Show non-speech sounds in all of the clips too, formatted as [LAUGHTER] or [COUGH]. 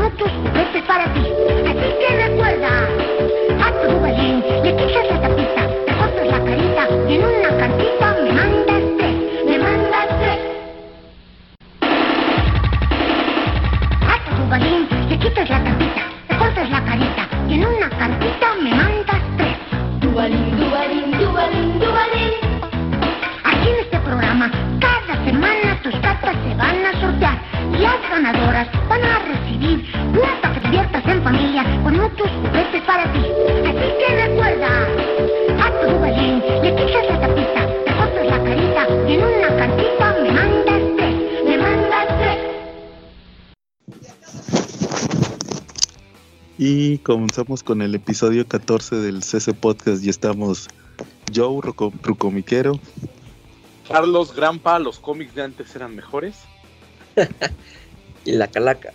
gatos. Comenzamos con el episodio 14 del CC Podcast y estamos Joe Ruco- Rucomiquero, Carlos Grampa, los cómics de antes eran mejores. [LAUGHS] Y la calaca.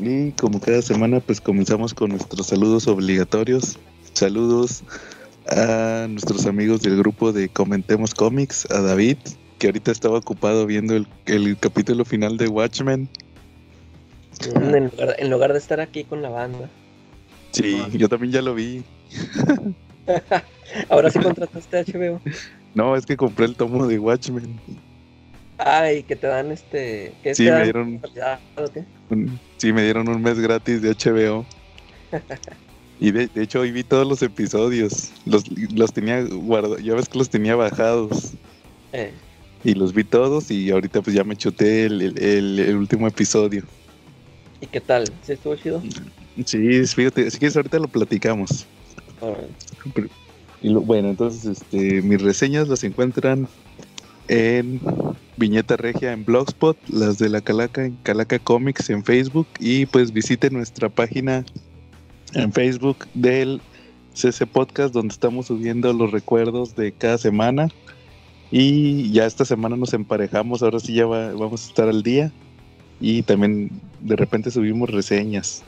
Y como cada semana, pues comenzamos con nuestros saludos obligatorios. Saludos a nuestros amigos del grupo de Comentemos Comics, a David, que ahorita estaba ocupado viendo el, el capítulo final de Watchmen. En lugar, en lugar de estar aquí con la banda. Sí, yo también ya lo vi. [LAUGHS] Ahora sí contrataste a HBO. No, es que compré el tomo de Watchmen. Ay, que te dan este. ¿qué Sí, te me dan? dieron, ¿o qué? un- sí, me dieron un mes gratis de HBO. [LAUGHS] Y de, de hecho hoy vi todos los episodios. Los, los tenía guardados, ya ves que los tenía bajados. Eh, Y los vi todos y ahorita pues ya me chuté el, el- el- el último episodio. ¿Y qué tal? ¿Sí estuvo chido? Sí, fíjate, así que ahorita lo platicamos. Y lo- bueno, entonces este, mis reseñas las encuentran en Viñeta Regia en Blogspot, las de la Calaca en Calaca Comics en Facebook y pues visiten nuestra página en Facebook del CC Podcast donde estamos subiendo los recuerdos de cada semana y ya esta semana nos emparejamos, ahora sí ya va- vamos a estar al día y también de repente subimos reseñas,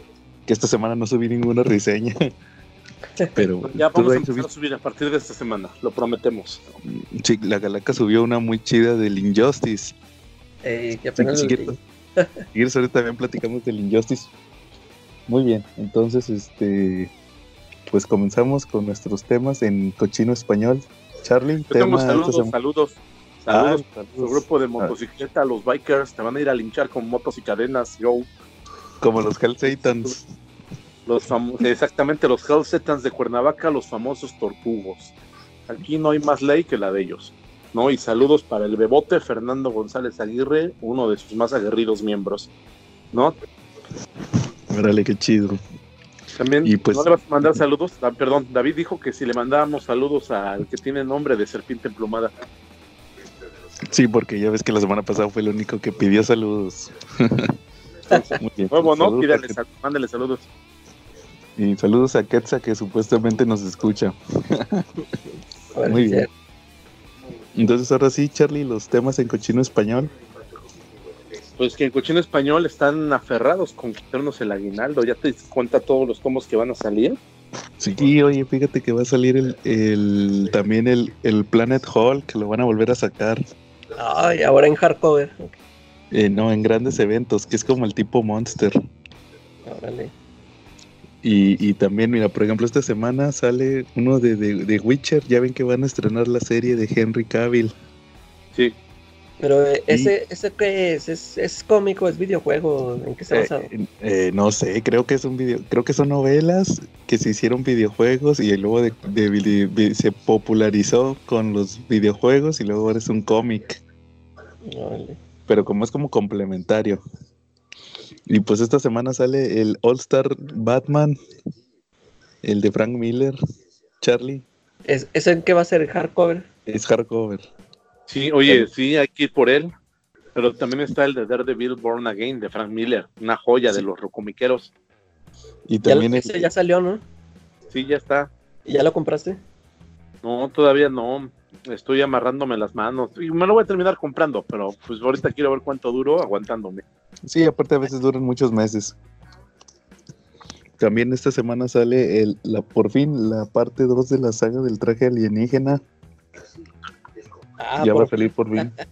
que esta semana no subí ninguna reseña. [LAUGHS] Pero Ya tú vamos a empezar subiste- a subir a partir de esta semana, lo prometemos. Sí, la Calaca subió una muy chida del Injustice. Eh, que apenas Sí. Si ahorita también platicamos del Injustice. Muy bien, entonces, este, pues comenzamos con nuestros temas en cochino español. Charlie, tema saludos, semana. Saludos. Ah, su grupo de motocicleta, los bikers, te van a ir a linchar con motos y cadenas, yo. Como los Hell Satans. Los exactamente, los Hellsetans de Cuernavaca, los famosos tortugos. Aquí no hay más ley que la de ellos. ¿no? Y saludos para el bebote Fernando González Aguirre, uno de sus más aguerridos miembros. ¿no? Órale, qué chido. También, Y pues- ¿no le vas a mandar saludos? Ah, perdón, David dijo que si le mandábamos saludos al que tiene nombre de serpiente emplumada. Sí, porque ya ves que la semana pasada fue el único que pidió saludos. [LAUGHS] Muy bien. Nuevo, ¿no? Saludos a Pídale, Ket- sal- mándale saludos. Y saludos a Ketsa que supuestamente nos escucha. Muy bien. es Entonces ahora sí, Charlie, los temas en cochino español. Pues que en Cochino Español están aferrados con quitarnos el aguinaldo. ¿Ya te cuenta todos los tomos que van a salir? Sí, oye, fíjate que va a salir el, el- también el, el Planet Hall, que lo van a volver a sacar. Ay, ahora en hardcover. Ok, eh, no, en grandes eventos, que es como el tipo Monster. Órale. Y, y también, mira, por ejemplo, esta semana sale uno de, de, de Witcher. Ya ven que van a estrenar la serie de Henry Cavill. Sí. Pero eh, ese, ese qué es? ¿Es, es cómico? ¿Es videojuego? ¿En qué está Eh, basado? eh, no sé, creo que es un video, creo que son novelas que se hicieron videojuegos y luego de, de se popularizó con los videojuegos y luego ahora es un cómic. Órale. pero como es como complementario. Y pues esta semana sale el All Star Batman, el de Frank Miller, Charlie, ¿Es, ¿Ese en qué va a ser? ¿Hardcover? es hardcover. Sí, oye, sí, hay que ir por él. Pero también está el de Daredevil Born Again de Frank Miller, una joya de los rocomiqueros. Y Ya, también es, ese ya salió, ¿no? Sí, ya está. ¿Y ¿Ya lo compraste? No, todavía no. Estoy amarrándome las manos. Y me lo voy a terminar comprando, pero pues ahorita quiero ver cuánto duro aguantándome. sí, aparte a veces duran muchos meses. También esta semana sale el, la, por fin la parte 2 de la saga del traje alienígena. Ah, ya va a por- salir por fin. [LAUGHS]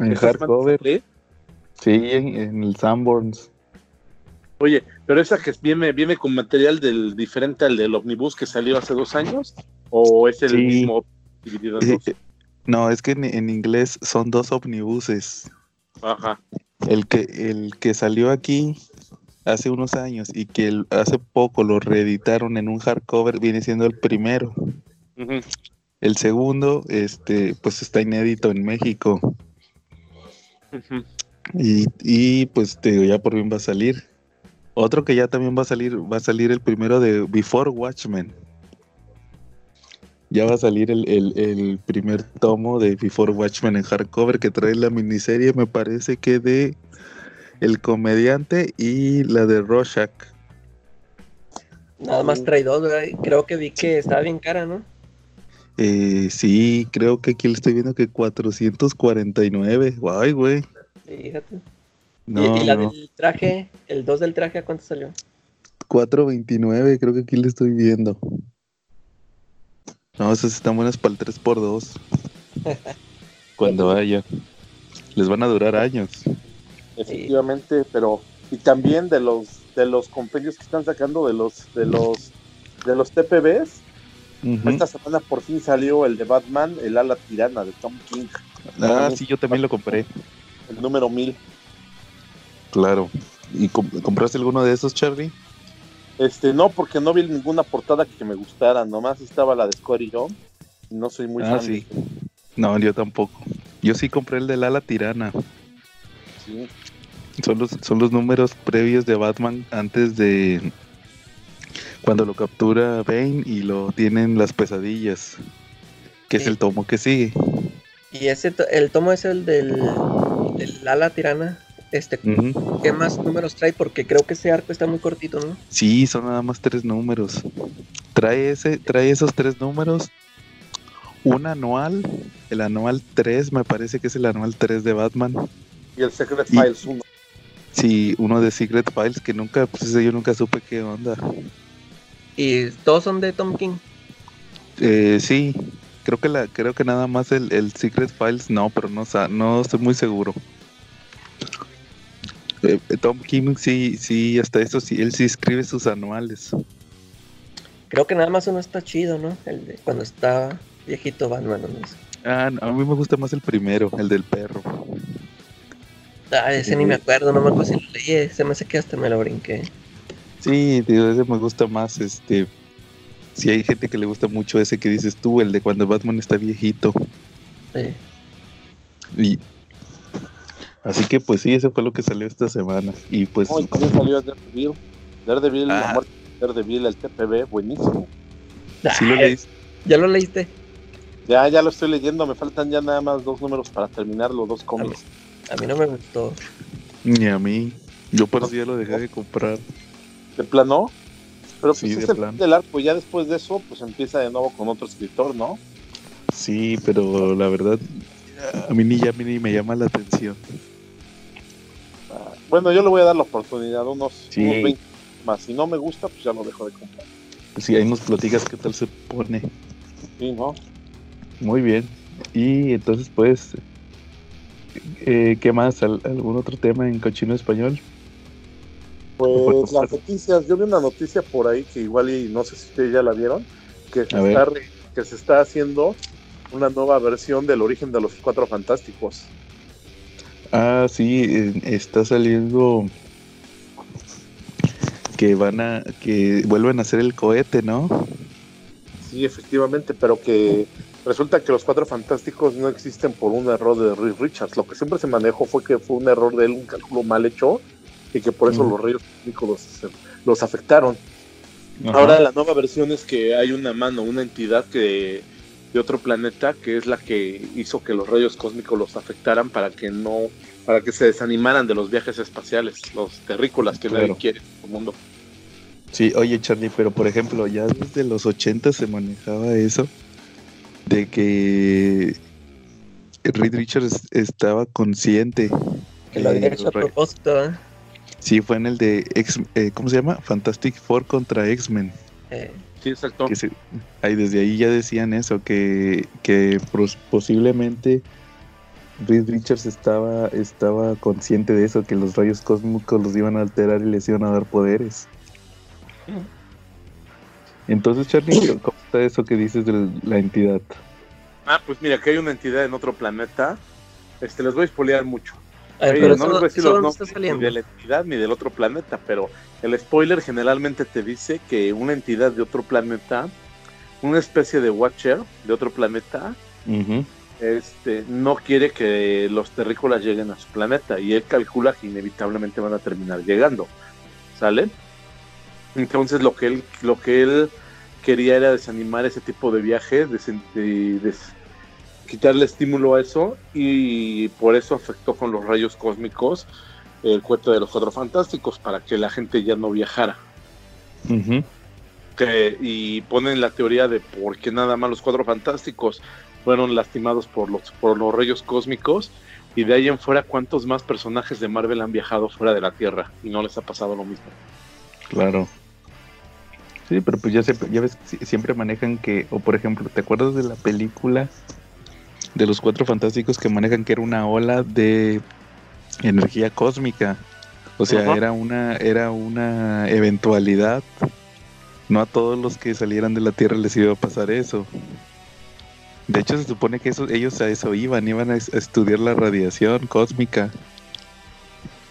En ¿Esta semana hardcover. Sí, en, en el Sanborns. Oye, pero esa que viene, viene con material del diferente al del Omnibus que salió hace dos años, o es el Sí. mismo dividido en Eh, dos? eh, No, es que en, en inglés son dos omnibuses. Ajá. El que, el que salió aquí hace unos años y que el- hace poco lo reeditaron en un hardcover viene siendo el primero. Ujú. El segundo, este, pues está inédito en México. Y, y, pues te digo, ya por fin va a salir. Otro que ya también va a salir, va a salir el primero de Before Watchmen. Ya va a salir el, el- el primer tomo de Before Watchmen en hardcover que trae la miniserie, me parece que de El Comediante y la de Rorschach. Nada más trae dos, ¿verdad? Creo que vi que estaba bien cara, ¿no? Eh, sí, creo que aquí le estoy viendo que 449. Guay, güey. Fíjate. Y- No, y, la no. del traje, el 2 del traje, ¿a cuánto salió? 429, creo que aquí le estoy viendo. No, esas están buenas para el 3x2. Cuando haya. Les van a durar años. Efectivamente, pero y también de los de los compendios que están sacando de los de los de los TPBs. Esta semana por fin salió el de Batman, el ala tirana de Tom King, Ah, sí, yo también lo compré. el número 1000. Claro. ¿Y com- compraste alguno de esos, Charlie? Este, no, porque no vi ninguna portada que me gustara, nomás estaba la de Scotty Young. No soy muy Ah, fan. sí. No, yo tampoco. Yo sí compré el del ala tirana. de- sí. Son los, son los números previos de Batman antes de cuando lo captura Bane y lo tienen las pesadillas. Que es el tomo que sigue. Y ese, to- el tomo es el del, del ala tirana. Este. ¿qué más números trae? Porque creo que ese arco está muy cortito, ¿no? Sí, son nada más tres números. Trae ese, trae esos tres números. Un anual, el anual 3, me parece que es el anual 3 de Batman. Y el Secret Y- Files 1. Sí, uno de Secret Files que nunca, pues ese yo nunca supe qué onda. Y todos son de Tom King. Eh, sí, creo que la, creo que nada más el, el Secret Files no, pero no, no estoy muy seguro. Eh, Tom King sí, sí, hasta eso sí, él sí escribe sus anuales. Creo que nada más uno está chido, ¿no? El de cuando está viejito Batman. ¿no? Ah, no, a mí me gusta más el primero, el del perro. Ah, ese ni me acuerdo, no me acuerdo si lo leí. Se me hace que hasta me lo brinqué. Sí, tío, ese me gusta más, este... Si hay gente que le gusta mucho ese que dices tú, el de cuando Batman está viejito. Sí. Y... Así que pues sí, eso fue lo que salió esta semana. Y pues... También salió Daredevil. Daredevil, la Ah. muerte de Daredevil, el TPB, buenísimo. ¿Sí lo Ah, leíste? ¿Ya lo leíste? Ya, ya lo estoy leyendo, me faltan ya nada más dos números para terminar los dos cómics. A mí no me gustó. Ni a mí. Yo por eso ya lo dejé de comprar. ¿De plano? Pero pues Sí, es de el del arco, ya después de eso, pues empieza de nuevo con otro escritor, ¿no? Sí, pero la verdad, a mí ni ya a mí ni me llama la atención. Ah, Bueno, yo le voy a dar la oportunidad, unos, Sí. unos 20 más. Si no me gusta, pues ya lo dejo de comprar. Si ahí nos platicas qué tal se pone. Sí, ¿no? Muy bien. Y entonces, pues, eh, ¿qué más? ¿Al- ¿Algún otro tema en cochino español? Pues las noticias, yo vi una noticia por ahí que igual y no sé si ustedes ya la vieron, que se, está, re- que se está haciendo una nueva versión del origen de los cuatro fantásticos. Ah, sí, está saliendo que van a, que vuelven a hacer el cohete, ¿no? Sí, efectivamente, pero que resulta que los cuatro fantásticos no existen por un error de Reed Richards. Lo que siempre se manejó fue que fue un error de él, un cálculo mal hecho, y que por eso los rayos cósmicos los, los afectaron. Ahora la nueva versión es que hay una mano, una entidad que de otro planeta que es la que hizo que los rayos cósmicos los afectaran para que no, para que se desanimaran de los viajes espaciales, los terrícolas que nadie quiere en el mundo. Sí, oye Charlie, pero por ejemplo, ya desde los 80 se manejaba eso de que Reed Richards estaba consciente. Que lo había hecho a propósito, ¿eh? Sí, fue en el de X, eh, ¿cómo se llama? Fantastic Four contra X-Men. Eh, Sí, exacto. Que se- ahí desde ahí ya decían eso, que, que pros- posiblemente Reed Richards estaba, estaba consciente de eso, que los rayos cósmicos los iban a alterar y les iban a dar poderes. Entonces, Charlie, [COUGHS] ¿cómo está eso que dices de la entidad? Ah, pues mira, que hay una entidad en otro planeta. Este, les voy a spoilear mucho. A ver, Oye, pero no les voy a decir eso los nombres ni de la entidad ni del otro planeta, pero el spoiler generalmente te dice que una entidad de otro planeta, una especie de Watcher de otro planeta, este, no quiere que los terrícolas lleguen a su planeta y él calcula que inevitablemente van a terminar llegando. ¿sale? Entonces lo que él, lo que él quería era desanimar ese tipo de viaje, desen- de- des- quitarle estímulo a eso y por eso afectó con los rayos cósmicos el cuento de los cuatro fantásticos para que la gente ya no viajara. Que- y ponen la teoría de por qué nada más los cuatro fantásticos fueron lastimados por los, por los rayos cósmicos y de ahí en fuera cuántos más personajes de Marvel han viajado fuera de la Tierra y no les ha pasado lo mismo. Claro. Sí, pero pues ya, se- ya ves, siempre manejan que, o por ejemplo, ¿te acuerdas de la película de los cuatro fantásticos que manejan que era una ola de energía cósmica? O sea, era una, era una eventualidad. No a todos los que salieran de la Tierra les iba a pasar eso. De hecho, se supone que eso, ellos a eso iban, iban a, es- a estudiar la radiación cósmica.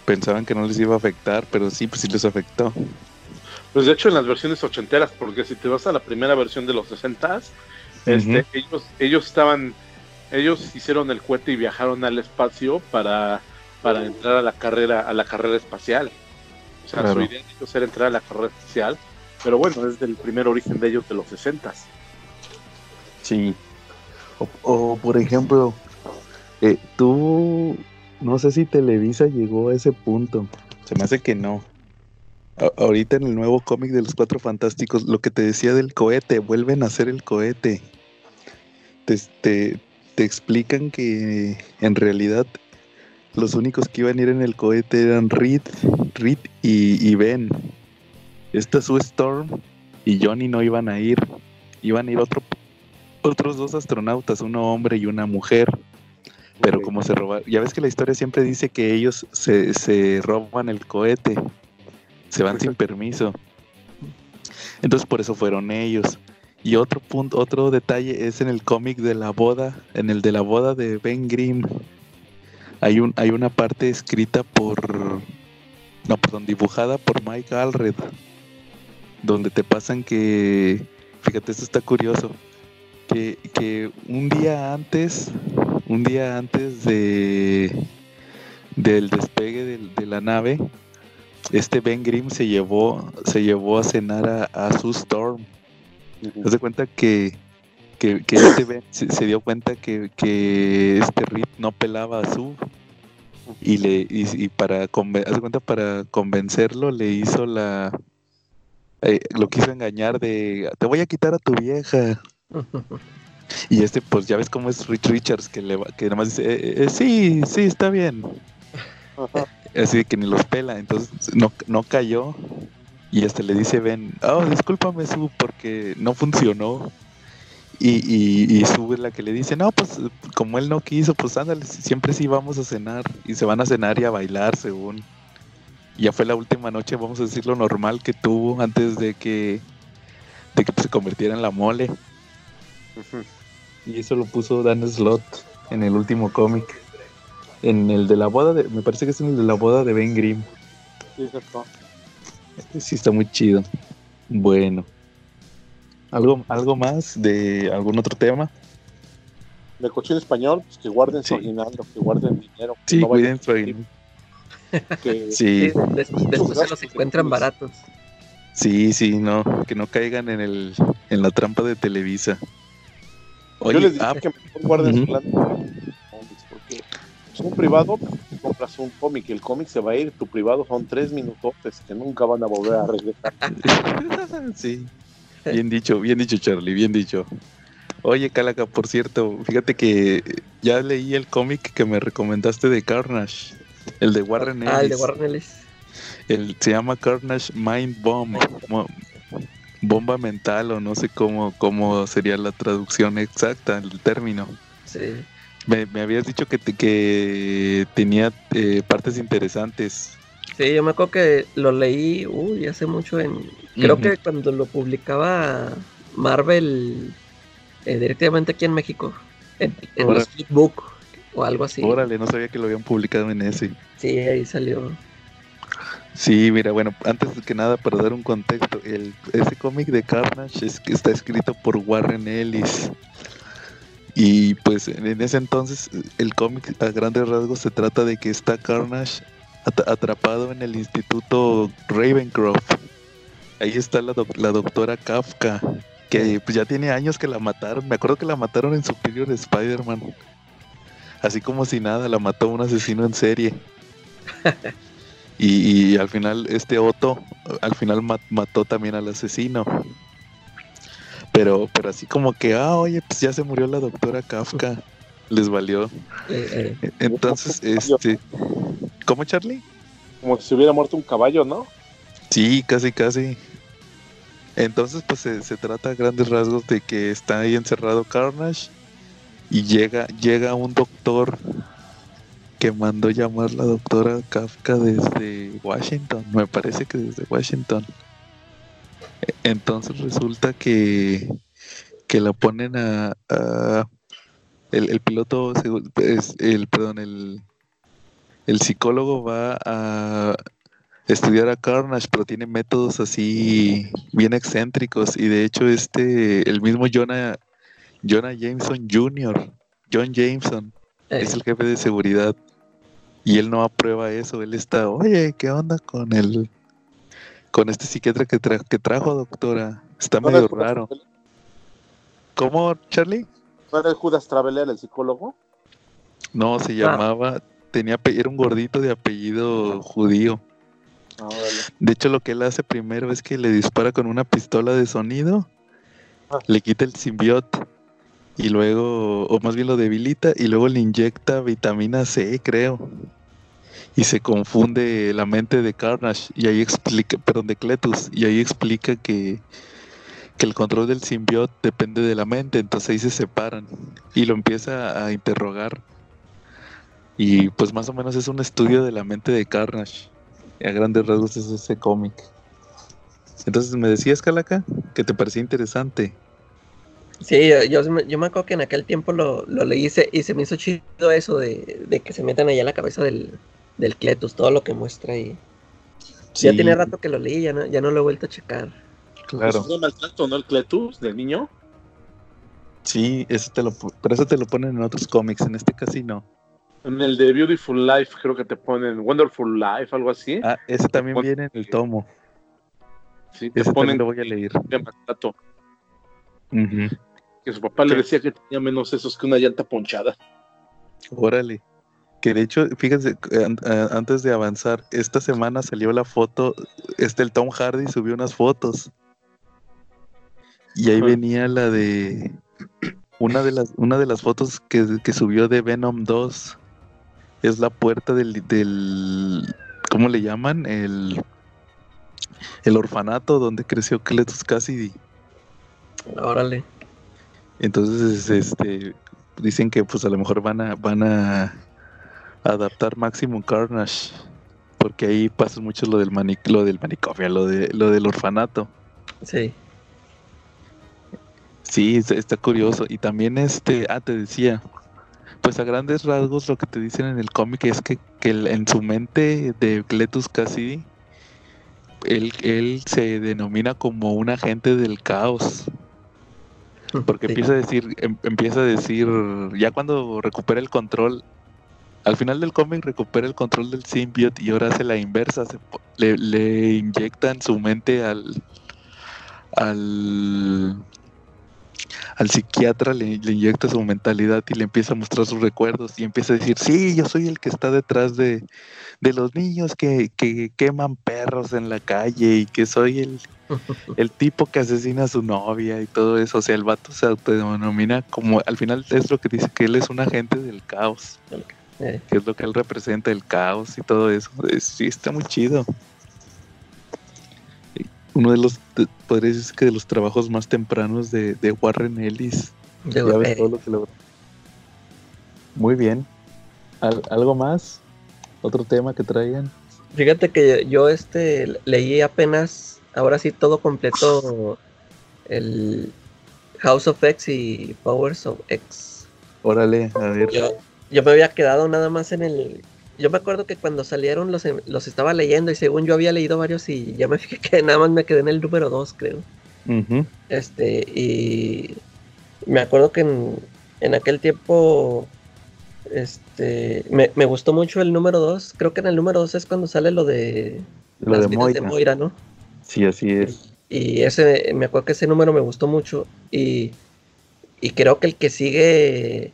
Pensaban que no les iba a afectar, pero sí, pues sí les afectó. Pues de hecho en las versiones ochenteras, porque si te vas a la primera versión de los 60 este, Ujú. ellos, ellos estaban, ellos hicieron el cohete y viajaron al espacio para, para entrar a la carrera, a la carrera espacial. O sea, Claro. su idea de ellos era entrar a la carrera espacial, pero bueno, es del primer origen de ellos de los 60 Sí. O, o, por ejemplo, eh, tú, no sé si Televisa llegó a ese punto. Se me hace que no. A- ahorita en el nuevo cómic de los Cuatro Fantásticos, lo que te decía del cohete, vuelven a hacer el cohete. Te, te, te explican que en realidad los únicos que iban a ir en el cohete eran Reed, Reed y, y Ben. Esta Sue Storm y Johnny no iban a ir. Iban a ir otro otros dos astronautas, uno hombre y una mujer. Pero como se robaron, ya ves que la historia siempre dice que ellos se, se roban el cohete, se van sin permiso. Entonces por eso fueron ellos. Y otro punto, otro detalle es en el cómic de la boda, en el de la boda de Ben Grimm. Hay un, hay una parte escrita por, no, perdón, dibujada por Mike Allred, donde te pasan que, fíjate, esto está curioso que, que un día antes, un día antes de del despegue de, la nave, este Ben Grimm se llevó, se llevó a cenar a, a Storm. Haz de cuenta que, que, que este Ben se, se dio cuenta que, que este Rip no pelaba a Sue. Y le y, y para conven- haz de cuenta para convencerlo le hizo la eh, lo quiso engañar de te voy a quitar a tu vieja [LAUGHS] y este, pues ya ves cómo es Rich Richards, que, le va- que nada más dice, "Eh, eh, sí, sí, está bien. Ajá. Así que ni los pela, entonces no, no cayó. Y hasta le dice Ben, oh, discúlpame, Sue, porque no funcionó. Y, y, y Sue es la que le dice, no, pues como él no quiso, pues ándale, siempre sí vamos a cenar. Y se van a cenar y a bailar, según. Ya fue la última noche, vamos a decir lo normal que tuvo antes de que, de que pues, se convirtiera en la mole. Y eso lo puso Dan Slott en el último cómic. En el de la boda de. Me parece que es en el de la boda de Ben Grimm. Sí, exacto. Sí, está muy chido. Bueno. ¿Algo, algo más de algún otro tema? De cochino español, pues que guarden Sí. su aguinaldo, que guarden dinero. que Sí, no cuiden su que- [LAUGHS] Sí, Sí, des- después se los encuentran baratos. sí, sí, no. Que no caigan en el en la trampa de Televisa. Yo Oye, les dije ah, que mejor guarden ujú. su lana en cómics, porque es un privado, compras un cómic y el cómic se va a ir, tu privado son tres minutotes que nunca van a volver a regresar. [LAUGHS] sí. Bien dicho, bien dicho, Charlie, bien dicho. Oye, Calaca, por cierto, fíjate que ya leí el cómic que me recomendaste de Carnage. El de Warren Ellis. Ah, el de Warren Ellis. El- se llama Carnage Mind Bomb. bomba mental o no sé cómo, cómo sería la traducción exacta, el término. Sí. Me, me habías dicho que, te- que tenía eh, partes interesantes. Sí, yo me acuerdo que lo leí, uy, hace mucho en... Creo Ujú. que cuando lo publicaba Marvel eh, directamente aquí en México, en, en los flipbook o algo así. Órale, no sabía que lo habían publicado en ese. Sí, ahí salió. Sí, mira, bueno, antes que nada, para dar un contexto, el, ese cómic de Carnage es, que está escrito por Warren Ellis. Y pues en ese entonces el cómic a grandes rasgos se trata de que está Carnage at- atrapado en el instituto Ravencroft. Ahí está la, doc- la doctora Kafka, que pues, ya tiene años que la mataron. Me acuerdo que la mataron en Superior Spider-Man. Así como si nada, la mató un asesino en serie. [LAUGHS] y, y al final, este Otto, al final ma- mató también al asesino. Pero, pero así como que, ah, oye, pues ya se murió la doctora Kafka. Les valió. Eh, eh, Entonces, este. ¿Cómo, Charlie? Como si se hubiera muerto un caballo, ¿no? Sí, casi, casi. Entonces, pues se, se trata a grandes rasgos de que está ahí encerrado Carnage y llega, llega un doctor que mandó llamar la doctora Kafka desde Washington, me parece que desde Washington. Entonces resulta que, que la ponen a, a- el, el piloto, es- el, perdón, el, el psicólogo va a estudiar a Carnage, pero tiene métodos así bien excéntricos. Y de hecho, este, el mismo Jonah, Jonah Jameson Jr., John Jameson, eh, es el jefe de seguridad. Y él no aprueba eso. Él está, oye, ¿qué onda con el con este psiquiatra que, tra- que trajo, doctora? Está ¿No era, medio raro. Traveler? ¿Cómo, Charlie? ¿No era el Judas Traveler, el psicólogo? No, se llamaba, tenía, era un gordito de apellido judío. Ah. De hecho, lo que él hace primero es que le dispara con una pistola de sonido, Ah. le quita el simbionte y luego, o más bien lo debilita y luego le inyecta vitamina C, creo. Y se confunde la mente de Carnage y ahí explica, perdón, de Cletus, y ahí explica que, que el control del simbionte depende de la mente, entonces ahí se separan y lo empieza a interrogar. Y pues más o menos es un estudio de la mente de Carnage. A grandes rasgos es ese cómic. Entonces me decías, Calaca, que te parecía interesante. Sí, yo, yo me acuerdo que en aquel tiempo lo, lo leí y se, y se me hizo chido eso de, de que se metan allá en la cabeza del, del Cletus, todo lo que muestra ya Sí, tiene rato que lo leí, ya no, ya no lo he vuelto a checar. Claro. ¿Es un maltrato, no? El Cletus del niño. Sí, eso te lo, pero eso te lo ponen en otros cómics, en este casi no. En el de Beautiful Life creo que te ponen Wonderful Life, algo así. Ah, ese también viene en el tomo. sí, te Ese ponen también lo voy a leer. de maltrato. Ujú. Que su papá le decía que tenía menos esos que una llanta ponchada. Órale. Que de hecho, fíjense, eh, a- antes de avanzar, esta semana salió la foto, este el Tom Hardy subió unas fotos. Y ahí venía la de una de las una de las fotos que, que subió de Venom 2. Es la puerta del, del ¿cómo le llaman? El el orfanato donde creció Cletus Cassidy. Órale. Entonces, este, dicen que pues a lo mejor van a, van a adaptar Maximum Carnage, porque ahí pasa mucho lo del mani- lo del manicomio, lo de lo del orfanato. Sí. Sí, está, curioso. Y también este, ah, te decía, pues a grandes rasgos lo que te dicen en el cómic es que, que en su mente de Cletus Cassidy, él, él se denomina como un agente del caos. Porque Sí. empieza a decir, em- empieza a decir, ya cuando recupera el control, al final del cómic recupera el control del symbiote y ahora hace la inversa, se le, le inyecta en su mente al al al psiquiatra le, le inyecta su mentalidad y le empieza a mostrar sus recuerdos y empieza a decir, sí, yo soy el que está detrás de, de los niños que, que queman perros en la calle y que soy el, [LAUGHS] el tipo que asesina a su novia y todo eso. O sea, el vato se autodenomina como, al final es lo que dice que él es un agente del caos, Eh, que es lo que él representa, el caos y todo eso. Es- sí, está muy chido. Uno de los, de- podría decir que de los trabajos más tempranos de, de Warren Ellis. de- Ya ves todo lo que logró. Muy bien. ¿Al- ¿Algo más? ¿Otro tema que traigan? Fíjate que yo este leí apenas, ahora sí todo completo, el House of X y Powers of X. Órale, a ver. Yo, yo me había quedado nada más en el... Yo me acuerdo que cuando salieron los, los estaba leyendo y según yo había leído varios y ya me [LAUGHS] fijé que nada más me quedé en el número 2, creo. Este, y me acuerdo que en, en aquel tiempo Este, me, me gustó mucho el número 2. Creo que en el número 2 es cuando sale lo de Lo las de vidas de Moira. Moira, ¿no? Sí, así es. Y ese, me acuerdo que ese número me gustó mucho. Y, y creo que el que sigue,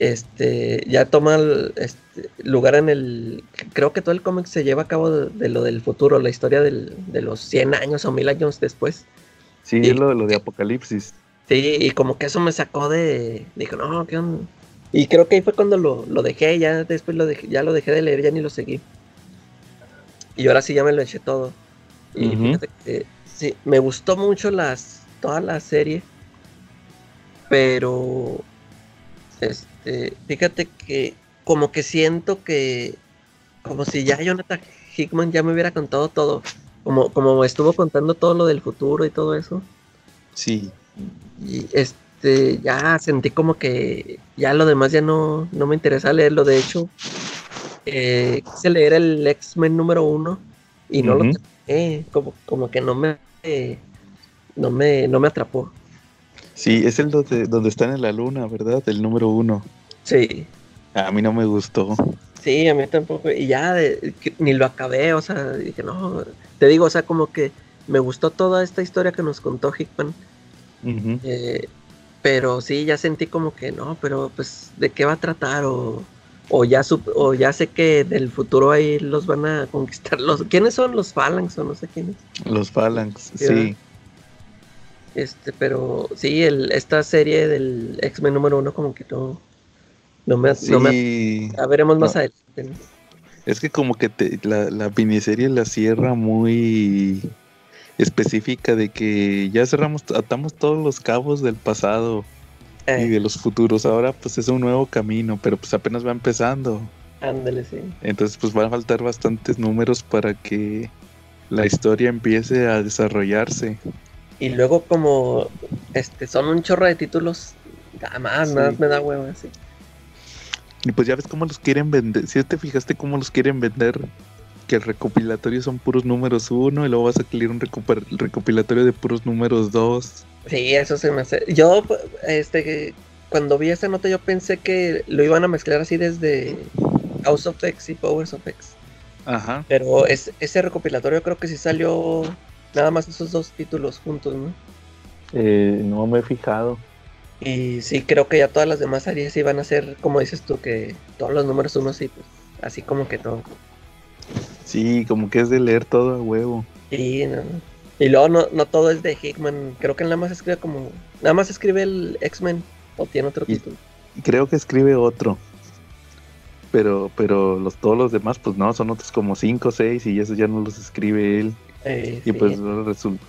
este, ya toma este, lugar en el. Creo que todo el cómic se lleva a cabo de, de lo del futuro, la historia del- de los 100 años o 1000 años después. Sí, Y- es lo, lo de Apocalipsis. Sí, y como que eso me sacó de. Dije, no, ¿qué onda? Y creo que ahí fue cuando lo, lo dejé, ya después lo dejé, ya lo dejé de leer, ya ni lo seguí. Y ahora sí ya me lo eché todo. Y fíjate que sí, me gustó mucho las, toda la serie. Pero este, fíjate que como que siento que como si ya Jonathan Hickman ya me hubiera contado todo. Como, como estuvo contando todo lo del futuro y todo eso. Sí. Y este, ya sentí como que ya lo demás ya no, no me interesa leerlo. De hecho, eh, quise leer el X-Men número uno y no lo terminé. Como, como que no me, eh, no me, no me atrapó. Sí, es el donde, donde están en la luna, ¿verdad? El número uno. Sí, A mí no me gustó. sí, a mí tampoco. Y ya de- que ni lo acabé, o sea, dije, no, te digo, o sea, como que me gustó toda esta historia que nos contó Hickman. Eh, pero sí, ya sentí como que no, pero pues de qué va a tratar o, o ya sup- o ya sé que del futuro ahí los van a [LAUGHS] conquistar los ¿quiénes son los Phalanx o no sé quiénes? Los Phalanx, sí. Este, pero sí, el, esta serie del X-Men número uno como que no no me, Sí. no me ya veremos más adelante. ¿no? Es que como que te- la, la miniserie la cierra muy específica de que ya cerramos, atamos todos los cabos del pasado y Eh, de los futuros. Ahora pues es un nuevo camino, pero pues apenas va empezando. ándale, sí. Entonces pues van a faltar bastantes números para que la historia empiece a desarrollarse. Y luego como este son un chorro de títulos, nada más, Sí. nada más me da huevo así. Y pues ya ves cómo los quieren vender. Si te fijaste cómo los quieren vender, que el recopilatorio son puros números uno y luego vas a salir un recopilatorio de puros números dos. Sí, eso se me hace. Yo, este, cuando vi esa nota, yo pensé que lo iban a mezclar así desde House of X y Powers of X. Ajá. Pero es, ese recopilatorio creo que sí salió nada más esos dos títulos juntos, ¿no? Eh, no me he fijado. Y sí, creo que ya todas las demás series iban a ser, como dices tú, que todos los números uno sí, pues, así como que todo. Sí, como que es de leer todo a huevo. Y, no. y luego no, no todo es de Hickman. Creo que nada más escribe como. Nada más escribe el X-Men. O tiene otro Y- título. Y creo que escribe otro. Pero, pero los, todos los demás, pues no, son otros como cinco o seis y esos ya no los escribe él. Eh, Y sí, pues no resulta.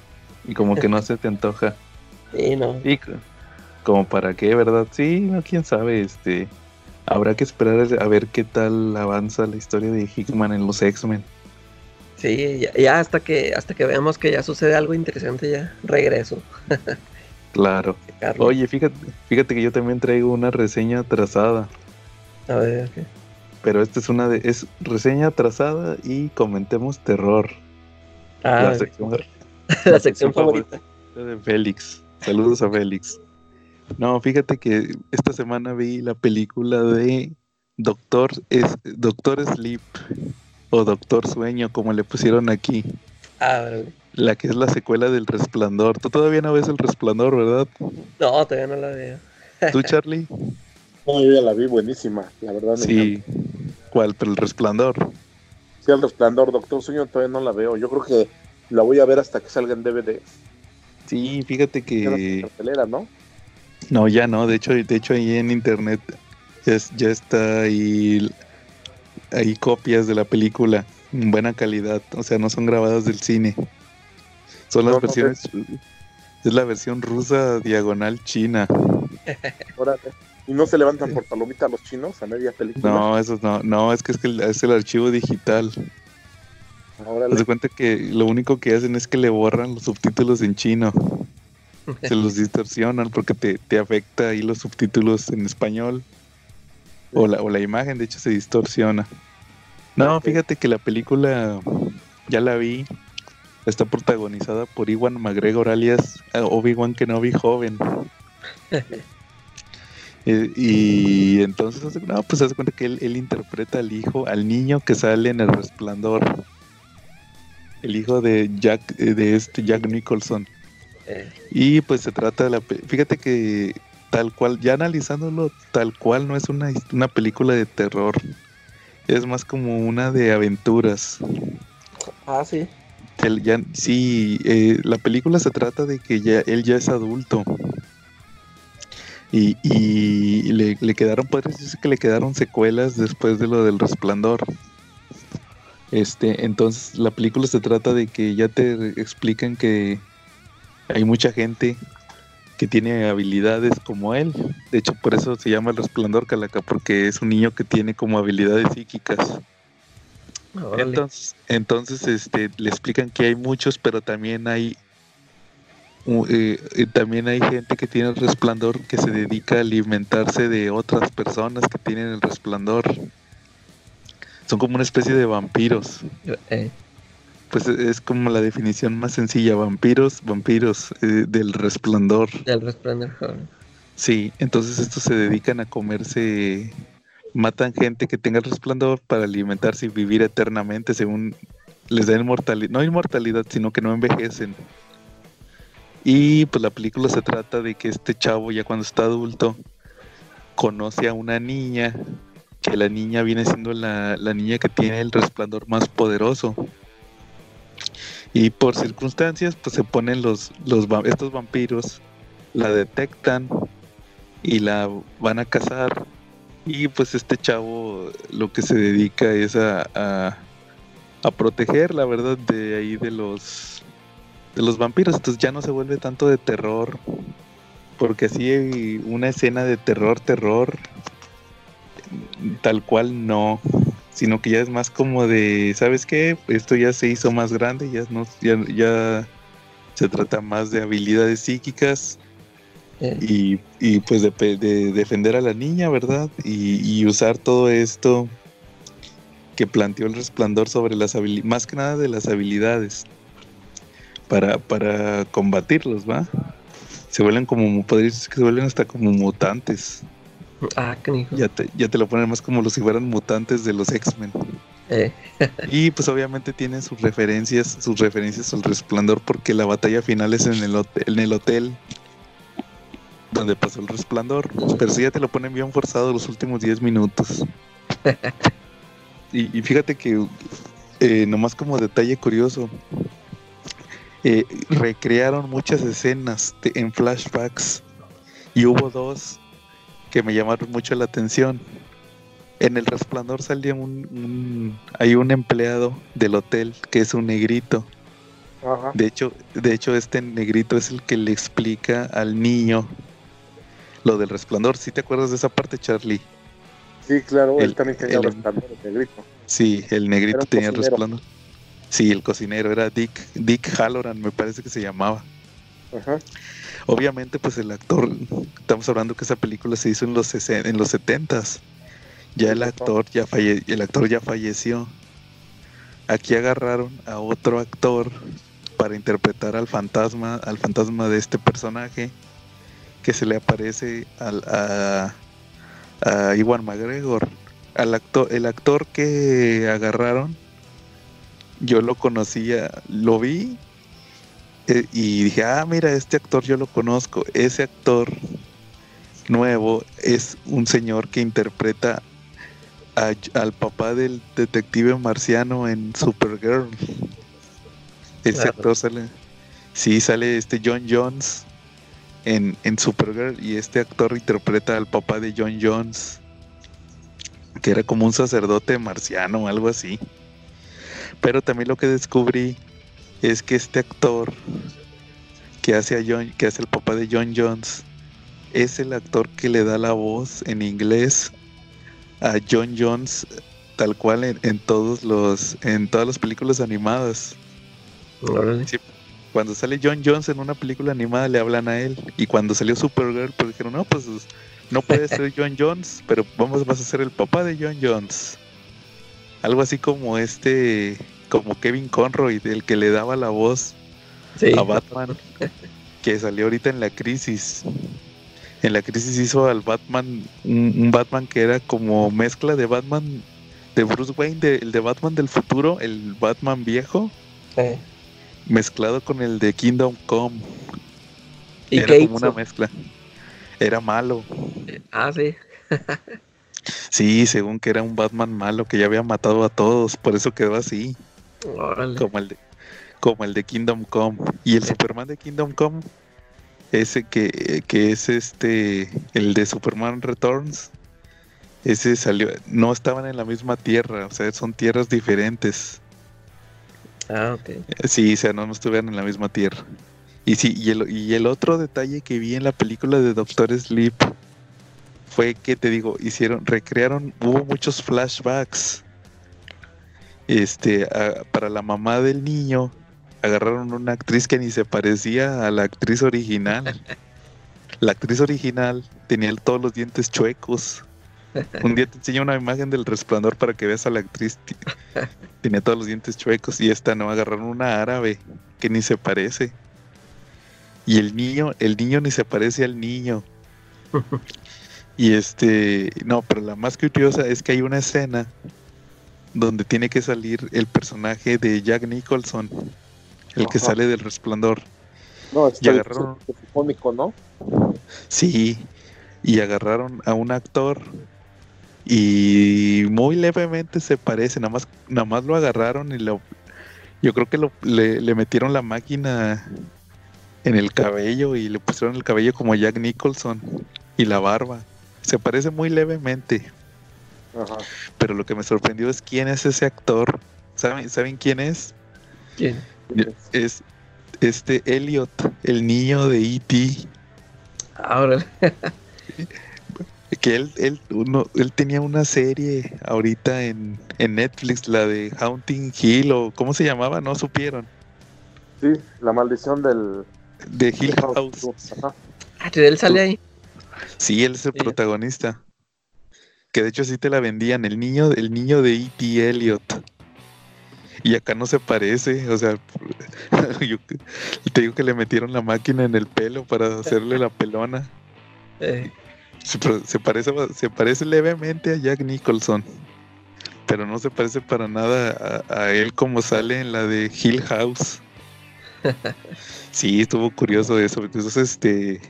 Y como que no se te antoja. [LAUGHS] sí, no. Y co- como para qué, ¿verdad? Sí, no, quién sabe, este. Habrá que esperar a ver qué tal avanza la historia de Hickman en los X-Men. Sí, ya, ya hasta que hasta que veamos que ya sucede algo interesante ya regreso. [LAUGHS] Claro. Oye, fíjate, fíjate que yo también traigo una reseña atrasada. A ver, ¿qué? Pero esta es una de. es reseña atrasada y comentemos terror. Ah, la sección, [LAUGHS] la sección favorita. de Félix. Saludos a Félix. No, fíjate que esta semana vi la película de Doctor, es, Doctor Sleep o Doctor Sueño, como le pusieron aquí. Ah, órale. La que es la secuela del Resplandor. Tú todavía no ves el Resplandor, ¿verdad? No, todavía no la veo. ¿Tú, Charlie? [LAUGHS] No, yo ya la vi buenísima, la verdad. me encanta. Sí. ¿Cuál? Pero el Resplandor. El resplandor, Doctor Sueño, todavía no la veo. Yo creo que la voy a ver hasta que salga en DVD. Sí, fíjate que... cartelera, ¿no? No, ya no. De hecho, de hecho ahí en internet ya, ya está ahí, ahí copias de la película en buena calidad. O sea, no son grabadas del cine. Son las No, no, versiones... Es la versión rusa diagonal china. Órale. ¿Y no se levantan por palomita los chinos a media película? No, eso no. No, es que es, que el- es el archivo digital. Haz de cuenta que lo único que hacen es que le borran los subtítulos en chino. Se los distorsionan porque te, te afecta ahí los subtítulos en español. O la, o la imagen, de hecho, se distorsiona. No, fíjate que la película ya la vi. Está protagonizada por Iwan McGregor alias eh, Obi-Wan Kenobi joven. [LAUGHS] Eh, y entonces, no, pues se hace cuenta que él, él interpreta al hijo, al niño que sale en el resplandor. El hijo de Jack, eh, de este Jack Nicholson. Eh, Y pues se trata de la... Fíjate que tal cual, ya analizándolo, tal cual no es una, una película de terror. Es más como una de aventuras. ah, sí. Ya, sí, eh, la película se trata de que ya él ya es adulto. Y, y le, le quedaron, que le quedaron secuelas después de lo del resplandor. Este, entonces la película se trata de que ya te explican que hay mucha gente que tiene habilidades como él. De hecho, por eso se llama el resplandor calaca, porque es un niño que tiene como habilidades psíquicas. Entonces, entonces este, le explican que hay muchos, pero también hay eh, eh, también hay gente que tiene el resplandor que se dedica a alimentarse de otras personas que tienen el resplandor. Son como una especie de vampiros. Eh, Pues e- es como la definición más sencilla, vampiros, vampiros eh, del resplandor. del resplandor. órale. Sí, entonces estos se dedican a comerse, matan gente que tenga el resplandor para alimentarse y vivir eternamente según les da inmortalidad, no inmortalidad, sino que no envejecen. Y pues la película se trata de que este chavo ya cuando está adulto conoce a una niña, que la niña viene siendo la, la niña que tiene el resplandor más poderoso. Y por circunstancias pues se ponen los, los estos vampiros, la detectan y la van a cazar. Y pues este chavo lo que se dedica es a, a, a proteger, la verdad, de ahí de los de los vampiros. Entonces ya no se vuelve tanto de terror. Porque así una escena de terror, terror, tal cual no. Sino que ya es más como de, ¿sabes qué? Esto ya se hizo más grande, ya no, ya, ya se trata más de habilidades psíquicas Eh, y, y, pues de, de defender a la niña, ¿verdad? Y, y usar todo esto que planteó el resplandor sobre las habilidades, más que nada de las habilidades, para, para combatirlos, ¿va? Se vuelven como, podría decir que se vuelven hasta como mutantes. ah, canijo. Ya te, ya te lo ponen más como los si fueran mutantes de los X-Men. Eh, [LAUGHS] Y pues obviamente tienen sus referencias, sus referencias al resplandor, porque la batalla final es en el hotel, en el hotel donde pasó el resplandor. Pero sí ya te lo ponen bien forzado los últimos 10 minutos. [LAUGHS] y, y fíjate que, eh, nomás como detalle curioso, eh, recrearon muchas escenas de- en flashbacks y hubo dos que me llamaron mucho la atención. En el resplandor salía un, un- hay un empleado del hotel que es un negrito. Ajá. De hecho, de hecho este negrito es el que le explica al niño lo del resplandor. ¿Sí te acuerdas de esa parte, Charlie? Sí, claro, él El- también tenía el- resplandor, el negrito. Sí, el negrito tenía el resplandor. Sí, el cocinero era Dick, Dick Halloran, me parece que se llamaba. Ajá. Obviamente, pues el actor, estamos hablando que esa película se hizo en los sesen- en los setentas. Ya el actor ya falle, el actor ya falleció. Aquí agarraron a otro actor para interpretar al fantasma, al fantasma de este personaje que se le aparece al, a, a Iwan McGregor. Al actor, el actor que agarraron, yo lo conocía, lo vi eh, y dije, ah, mira, este actor yo lo conozco. Ese actor nuevo es un señor que interpreta a- al papá del detective marciano en Supergirl. Ese Claro. actor sale, sí, sale este John Jones en, en Supergirl y este actor interpreta al papá de John Jones, que era como un sacerdote marciano o algo así. Pero también lo que descubrí es que este actor que hace a John, que hace el papá de John Jones, es el actor que le da la voz en inglés a John Jones tal cual en, en todos los en todas las películas animadas. órale. Cuando sale John Jones en una película animada le hablan a él y cuando salió Supergirl pues dijeron, "No, pues no puede ser [LAUGHS] John Jones, pero vamos vas a ser el papá de John Jones." Algo así como este como Kevin Conroy, del que le daba la voz Sí. a Batman que salió ahorita en la crisis. En la crisis hizo al Batman, un, un Batman que era como mezcla de Batman de Bruce Wayne, de- el de Batman del futuro, el Batman viejo, mezclado con el de Kingdom Come. ¿Y era como una mezcla. Era malo. Ah, sí. [LAUGHS] Sí, según que era un Batman malo que ya había matado a todos, por eso quedó así, Órale. como el de, como el de Kingdom Come. Y el Superman de Kingdom Come, ese que, que es este, el de Superman Returns, ese salió, no estaban en la misma tierra, o sea, son tierras diferentes. Ah, ok. Sí, o sea, no, no estuvieron en la misma tierra. Y sí, y el, y el otro detalle que vi en la película de Doctor Sleep fue que te digo, hicieron, recrearon, hubo muchos flashbacks. Este, a- para la mamá del niño, agarraron una actriz que ni se parecía a la actriz original. [LAUGHS] La actriz original tenía todos los dientes chuecos. Un día te enseño una imagen del resplandor para que veas a la actriz. Tenía todos los dientes chuecos y esta no agarraron una árabe que ni se parece. Y el niño, el niño ni se parece al niño. [LAUGHS] Y este, no, pero la más curiosa es que hay una escena donde tiene que salir el personaje de Jack Nicholson, el que sale del resplandor. No, está agarraron- cómico, ¿no? Sí, y agarraron a un actor y muy levemente se parece, nada más, nada más lo agarraron y lo, yo creo que lo, le, le metieron la máquina en el cabello y le pusieron el cabello como Jack Nicholson y la barba. Se parece muy levemente, Ajá. pero lo que me sorprendió es quién es ese actor. ¿Saben, ¿saben quién es? ¿Quién? Es este Elliot, el niño de E E.T. Ah, órale. Que él, él, uno, él tenía una serie ahorita en, en Netflix, la de Haunting Hill o ¿cómo se llamaba? No supieron. Sí, la maldición del... De Hill House. Ajá. Ah, él sale ahí. Sí, él es el Sí. protagonista. Que de hecho así te la vendían, el niño, el niño de E.T. Elliot. Y acá no se parece, o sea, [LAUGHS] yo te digo que le metieron la máquina en el pelo para hacerle la pelona. [LAUGHS] Eh, Se, parece, se parece levemente a Jack Nicholson, pero no se parece para nada a, a él como sale en la de Hill House. [LAUGHS] Sí, estuvo curioso eso. Entonces, este,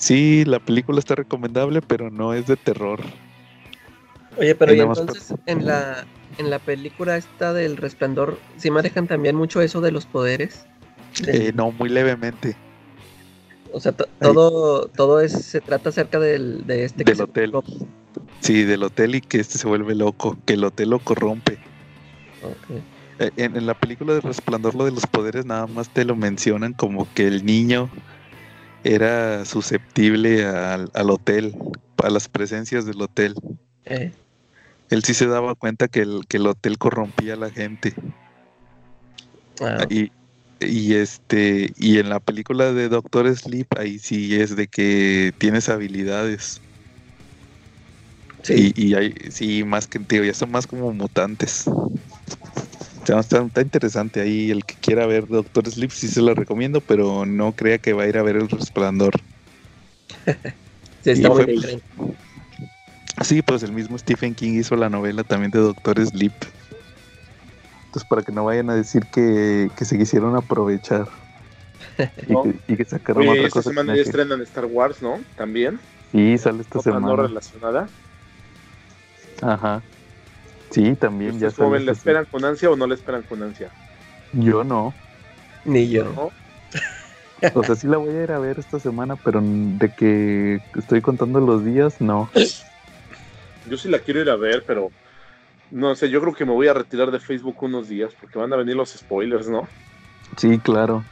sí, la película está recomendable, pero no es de terror. Oye, pero y entonces en la en la película esta del Resplandor, ¿sí manejan también mucho eso de los poderes? De- Eh, no, muy levemente. O sea, to- todo todo es se trata acerca del de este Del hotel. Sí, del hotel y que este se vuelve loco, que el hotel lo corrompe. Eh, En, en la película de Resplandor, lo de los poderes, nada más te lo mencionan como que el niño era susceptible al, al hotel, a las presencias del hotel. Eh, Él sí se daba cuenta que el, que el hotel corrompía a la gente. ah, Y, y este, y en la película de Doctor Sleep, ahí sí es de que tienes habilidades. sí. Y, y hay, sí, más que tío, ya son más como mutantes. Está, está- está interesante ahí. El que quiera ver Doctor Sleep, sí se lo recomiendo, pero no crea que va a ir a ver el resplandor. [LAUGHS] sí, está muy fue-. Sí, pues el mismo Stephen King hizo la novela también de Doctor Sleep. Entonces, para que no vayan a decir que, que se quisieron aprovechar. [LAUGHS] Y, No. que, y que sacaron Oye, otra esta cosa. semana ya estrenan Star Wars, ¿no? También. Sí, sale esta Otra no semana. relacionada. Ajá. Sí, también ya ¿Ustedes cómo sale ven? ¿La esta esperan con ansia o no la esperan con ansia? Yo no. Ni yo. ¿No? O sea, sí la voy a ir a ver esta semana, pero de que estoy contando los días, no. Yo sí la quiero ir a ver, pero no sé, yo creo que me voy a retirar de Facebook unos días porque van a venir los spoilers, ¿no? Sí, claro.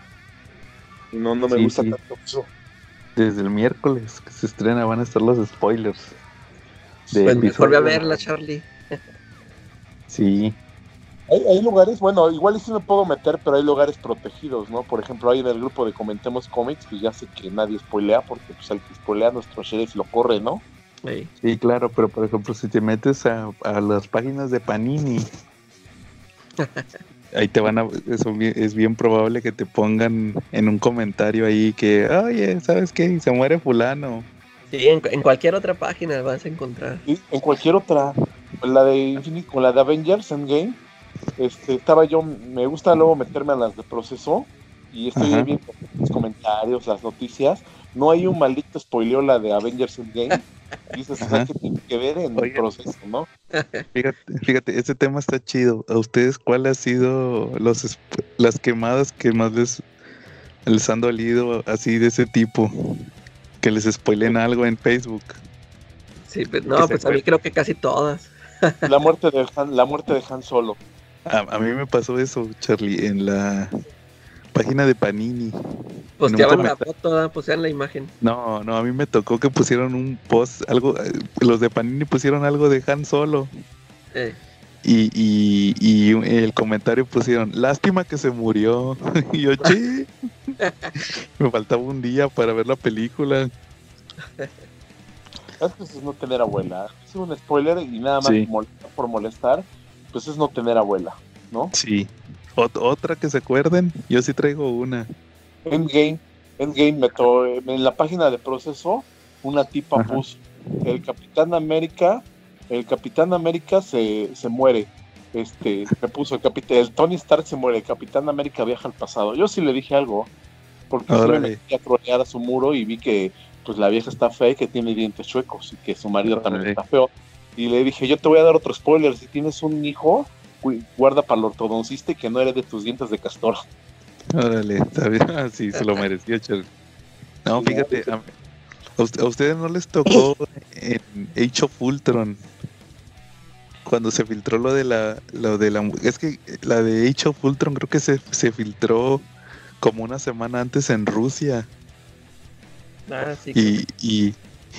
No, no me Sí, gusta sí. tanto eso. Desde el miércoles que se estrena van a estar los spoilers. De Pues mejor ve a verla, Charlie. Sí, Hay, hay lugares, bueno, igual y sí me puedo meter, pero hay lugares protegidos, ¿no? Por ejemplo, ahí del grupo de Comentemos Comics, pues ya sé que nadie spoilea, porque pues el que spoilea nuestro sheriff lo corre, ¿no? Sí. sí, claro, pero por ejemplo, si te metes a, a las páginas de Panini, [LAUGHS] ahí te van a. eso bien- es bien probable que te pongan en un comentario ahí que, oye, ¿sabes qué? Se muere Fulano. Sí, en, en cualquier otra página vas a encontrar. Y en cualquier otra, la de Infinity, con la de Avengers Endgame, este, estaba yo, me gusta luego meterme a las de proceso y estoy Ajá. viendo los comentarios, las noticias. No hay un maldito spoileo la de Avengers Endgame. [LAUGHS] Dices, Ajá. ¿qué tiene que ver en Oye. el proceso, no? Fíjate, fíjate, este tema está chido. ¿A ustedes cuál ha sido los las quemadas que más les, les han dolido así de ese tipo? Que les spoilen algo en Facebook. Sí, pues, Que no, pues a mí creo que casi todas. La muerte de Han, la muerte de Han Solo. A, a mí me pasó eso, Charlie, en la página de Panini. Posteaban la comentario. foto, posteaban la imagen. No, no, a mí me tocó que pusieron un post, algo, los de Panini pusieron algo de Han Solo. Eh, Y, y, y el comentario pusieron, lástima que se murió. [LAUGHS] y yo, che, [LAUGHS] me faltaba un día para ver la película. [LAUGHS] Es que eso es no tener abuela. Es un spoiler y nada más Sí. molestar por molestar, pues es no tener abuela, ¿no? Sí. Ot- otra que se acuerden, yo sí traigo una. Endgame, Endgame me to- en la página de proceso, una tipa Ajá. puso el Capitán América, el Capitán América se, se muere. Este, me puso el Capitán, el Tony Stark se muere, el Capitán América viaja al pasado. Yo sí le dije algo, porque sí me metí a trolear a su muro y vi que pues la vieja está fea y que tiene dientes chuecos y que su marido también Órale. está feo. Y le dije, yo te voy a dar otro spoiler, si tienes un hijo, guarda para el ortodoncista y que no herede tus dientes de castor. Órale, está bien. [LAUGHS] Ah, sí, se lo mereció, Charlie. No, fíjate, a, a ust- a ustedes no les tocó en Age of Ultron cuando se filtró lo de la, lo de la, es que la de Age of Ultron creo que se, se filtró como una semana antes en Rusia ah, sí. y, y,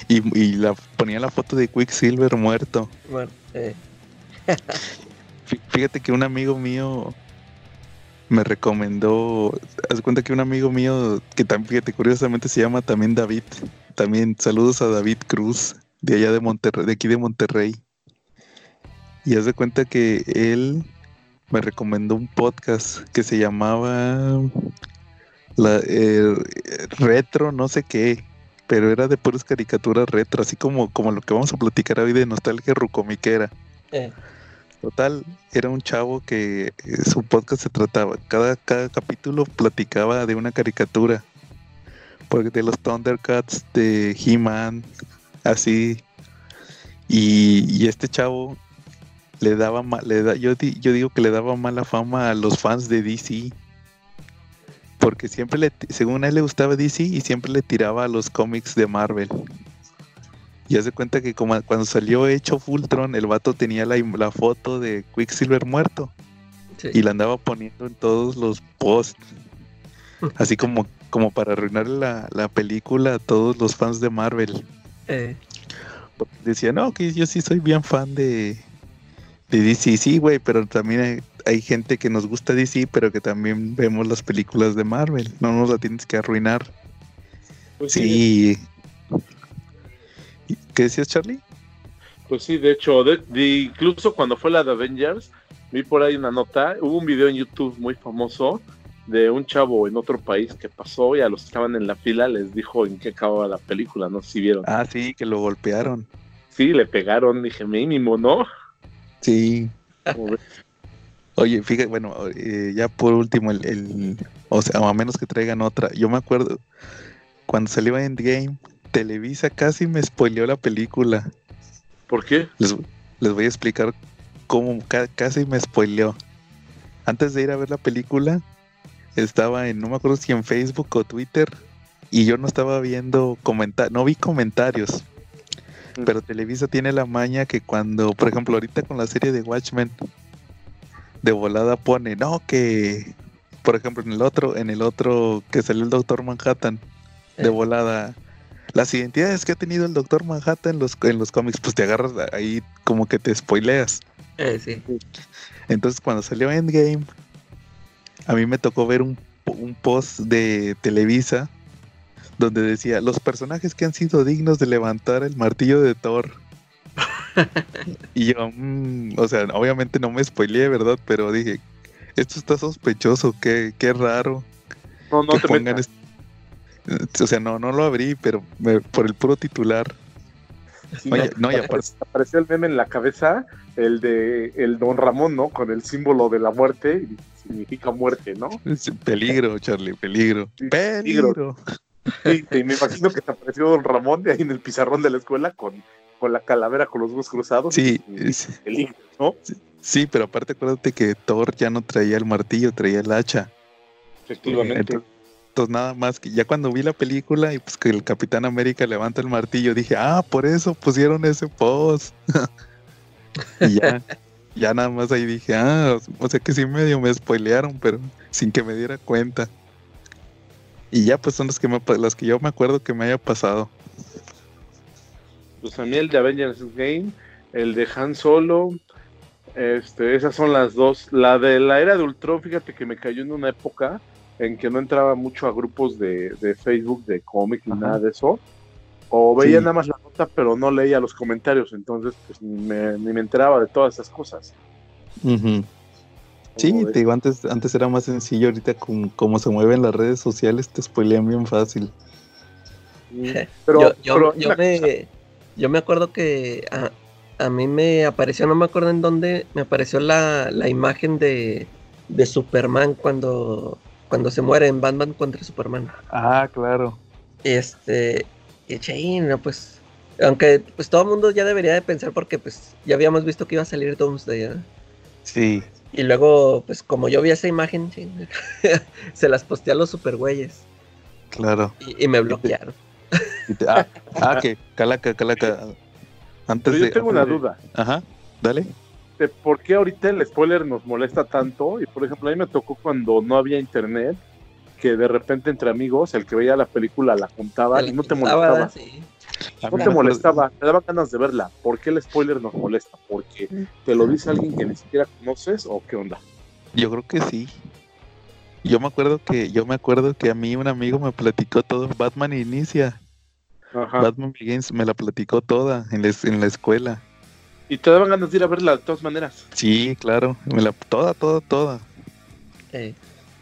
y, y la ponía la foto de Quicksilver muerto. Bueno, eh, Fí- Fíjate que un amigo mío me recomendó, haz de cuenta que un amigo mío que también, fíjate, curiosamente se llama también David, también saludos a David Cruz, de allá de Monterrey, de aquí de Monterrey. Y haz de cuenta que él me recomendó un podcast que se llamaba la, eh, Retro, no sé qué, pero era de puras caricaturas retro, así como, como lo que vamos a platicar hoy de nostalgia rucomiquera. eh, Total, era un chavo que eh, su podcast se trataba, cada, cada capítulo platicaba de una caricatura, porque de los Thundercats, de He-Man, así, y, y este chavo le daba, le da, yo, di- yo digo que le daba mala fama a los fans de DC, porque siempre le, según a él le gustaba DC y siempre le tiraba a los cómics de Marvel. Y hace cuenta que como cuando salió hecho Fultron, el vato tenía la, foto de Quicksilver muerto sí. y la andaba poniendo en todos los posts. [LAUGHS] Así como, como para arruinar la, la película a todos los fans de Marvel. eh, Porque Decía, no, que yo sí soy bien fan de, de DC, sí, güey, pero también hay, gente que nos gusta DC, pero que también vemos las películas de Marvel. No nos la tienes que arruinar. Pues Sí. ¿Y ¿Qué decías, Charlie? Pues sí, de hecho, de- de- incluso cuando fue la de Avengers, vi por ahí una nota, hubo un video en YouTube muy famoso de un chavo en otro país que pasó y a los que estaban en la fila les dijo en qué acababa la película, no sé si vieron. Ah, sí, que lo golpearon. Sí, le pegaron, dije mínimo, ¿no? Sí. Oye, fíjate, bueno, eh, ya por último, el, el- o sea, a menos que traigan otra. Yo me acuerdo cuando salió Endgame, Televisa casi me spoileó la película. ¿Por qué? Les, les voy a explicar cómo ca- casi me spoileó. Antes de ir a ver la película, estaba en, no me acuerdo si en Facebook o Twitter, y yo no estaba viendo comentarios, no vi comentarios. Pero Televisa tiene la maña que cuando, por ejemplo, ahorita con la serie de Watchmen, de volada pone, no, que, por ejemplo, en el otro, en el otro que salió el Doctor Manhattan, de Eh. volada, las identidades que ha tenido el Doctor Manhattan en los, en los cómics, pues te agarras ahí como que te spoileas. eh, sí. Entonces cuando salió Endgame, a mí me tocó ver un, un post de Televisa donde decía, los personajes que han sido dignos de levantar el martillo de Thor. [LAUGHS] y yo, mm, o sea, obviamente no me spoileé, ¿verdad? Pero dije, esto está sospechoso, qué, qué raro No, no que te pongan metas. est- O sea, no, no lo abrí, pero me- por el puro titular. Sí, Oye, no, y aparte- apareció el meme en la cabeza, el de el Don Ramón, ¿no? Con el símbolo de la muerte, y significa muerte, ¿no? Es peligro, Charlie, peligro. Sí, Peligro. Sí, y me imagino que te apareció Don Ramón de ahí en el pizarrón de la escuela con, con la calavera con los huevos cruzados. Sí, y es- peligro, ¿no? sí, pero aparte acuérdate que Thor ya no traía el martillo, traía el hacha. Efectivamente. Entonces, entonces nada más que ya cuando vi la película y pues que el Capitán América levanta el martillo, dije, ah, por eso pusieron ese post. [LAUGHS] y ya, ya nada más ahí dije, ah, o sea que sí medio me spoilearon, pero sin que me diera cuenta. Y ya pues son los que me, las que yo me acuerdo que me haya pasado. Pues a mí el de Avengers Game, el de Han Solo, este, esas son las dos. La de la era de Ultron, fíjate que me cayó en una época en que no entraba mucho a grupos de, de Facebook, de cómic ni nada de eso. O veía Sí. nada más la nota, pero no leía los comentarios, entonces pues ni me, ni me enteraba de todas esas cosas. Sí, Como de- te digo, antes, antes era más sencillo, ahorita con cómo se mueven las redes sociales te spoilean bien fácil. Mm, [LAUGHS] Pero, yo, yo- pero yo una cosa, me, yo me acuerdo que a, a mí me apareció, no me acuerdo en dónde, me apareció la, la imagen de, de Superman cuando, cuando se muere en Batman contra Superman. Ah, claro. Este, y no, pues, aunque pues todo el mundo ya debería de pensar porque pues ya habíamos visto que iba a salir Doomsday, ¿eh? Sí. Y luego, pues como yo vi esa imagen, [LAUGHS] se las posteé a los supergüeyes Claro. y, y me bloquearon. Y te- ah, ah, que calaca, calaca. Antes pero yo de. tengo una de- duda. Ajá, dale. de por qué ahorita el spoiler nos molesta tanto. Y por ejemplo, a mí me tocó cuando no había internet, que de repente entre amigos, el que veía la película la contaba y no te molestaba. sí. No te molestaba, te daban ganas de verla. ¿Por qué el spoiler nos molesta? ¿Porque te lo dice alguien que ni siquiera conoces o qué onda? Yo creo que sí. Yo me acuerdo que, yo me acuerdo que a mí un amigo me platicó todo. Batman Inicia. Ajá. Batman Begins me la platicó toda en en la escuela. Y te daban ganas de ir a verla de todas maneras. Sí, claro. Me la, toda, toda, toda. Eh,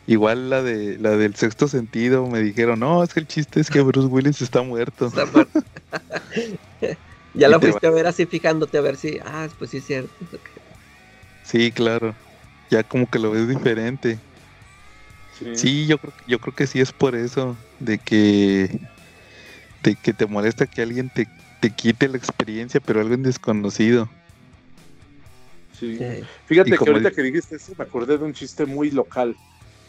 Igual la de la del sexto sentido me dijeron, no, es que el chiste es que Bruce Willis está muerto. está muerto. [LAUGHS] ya Y la te fuiste a ver así fijándote a ver si, ah, pues sí es cierto. Sí, claro. Ya como que lo ves diferente. Sí, yo creo, yo creo que sí es por eso, de que, de que te molesta que alguien te, te quite la experiencia, pero alguien desconocido. sí. Fíjate Y que ahorita que dijiste eso, me acordé de un chiste muy local.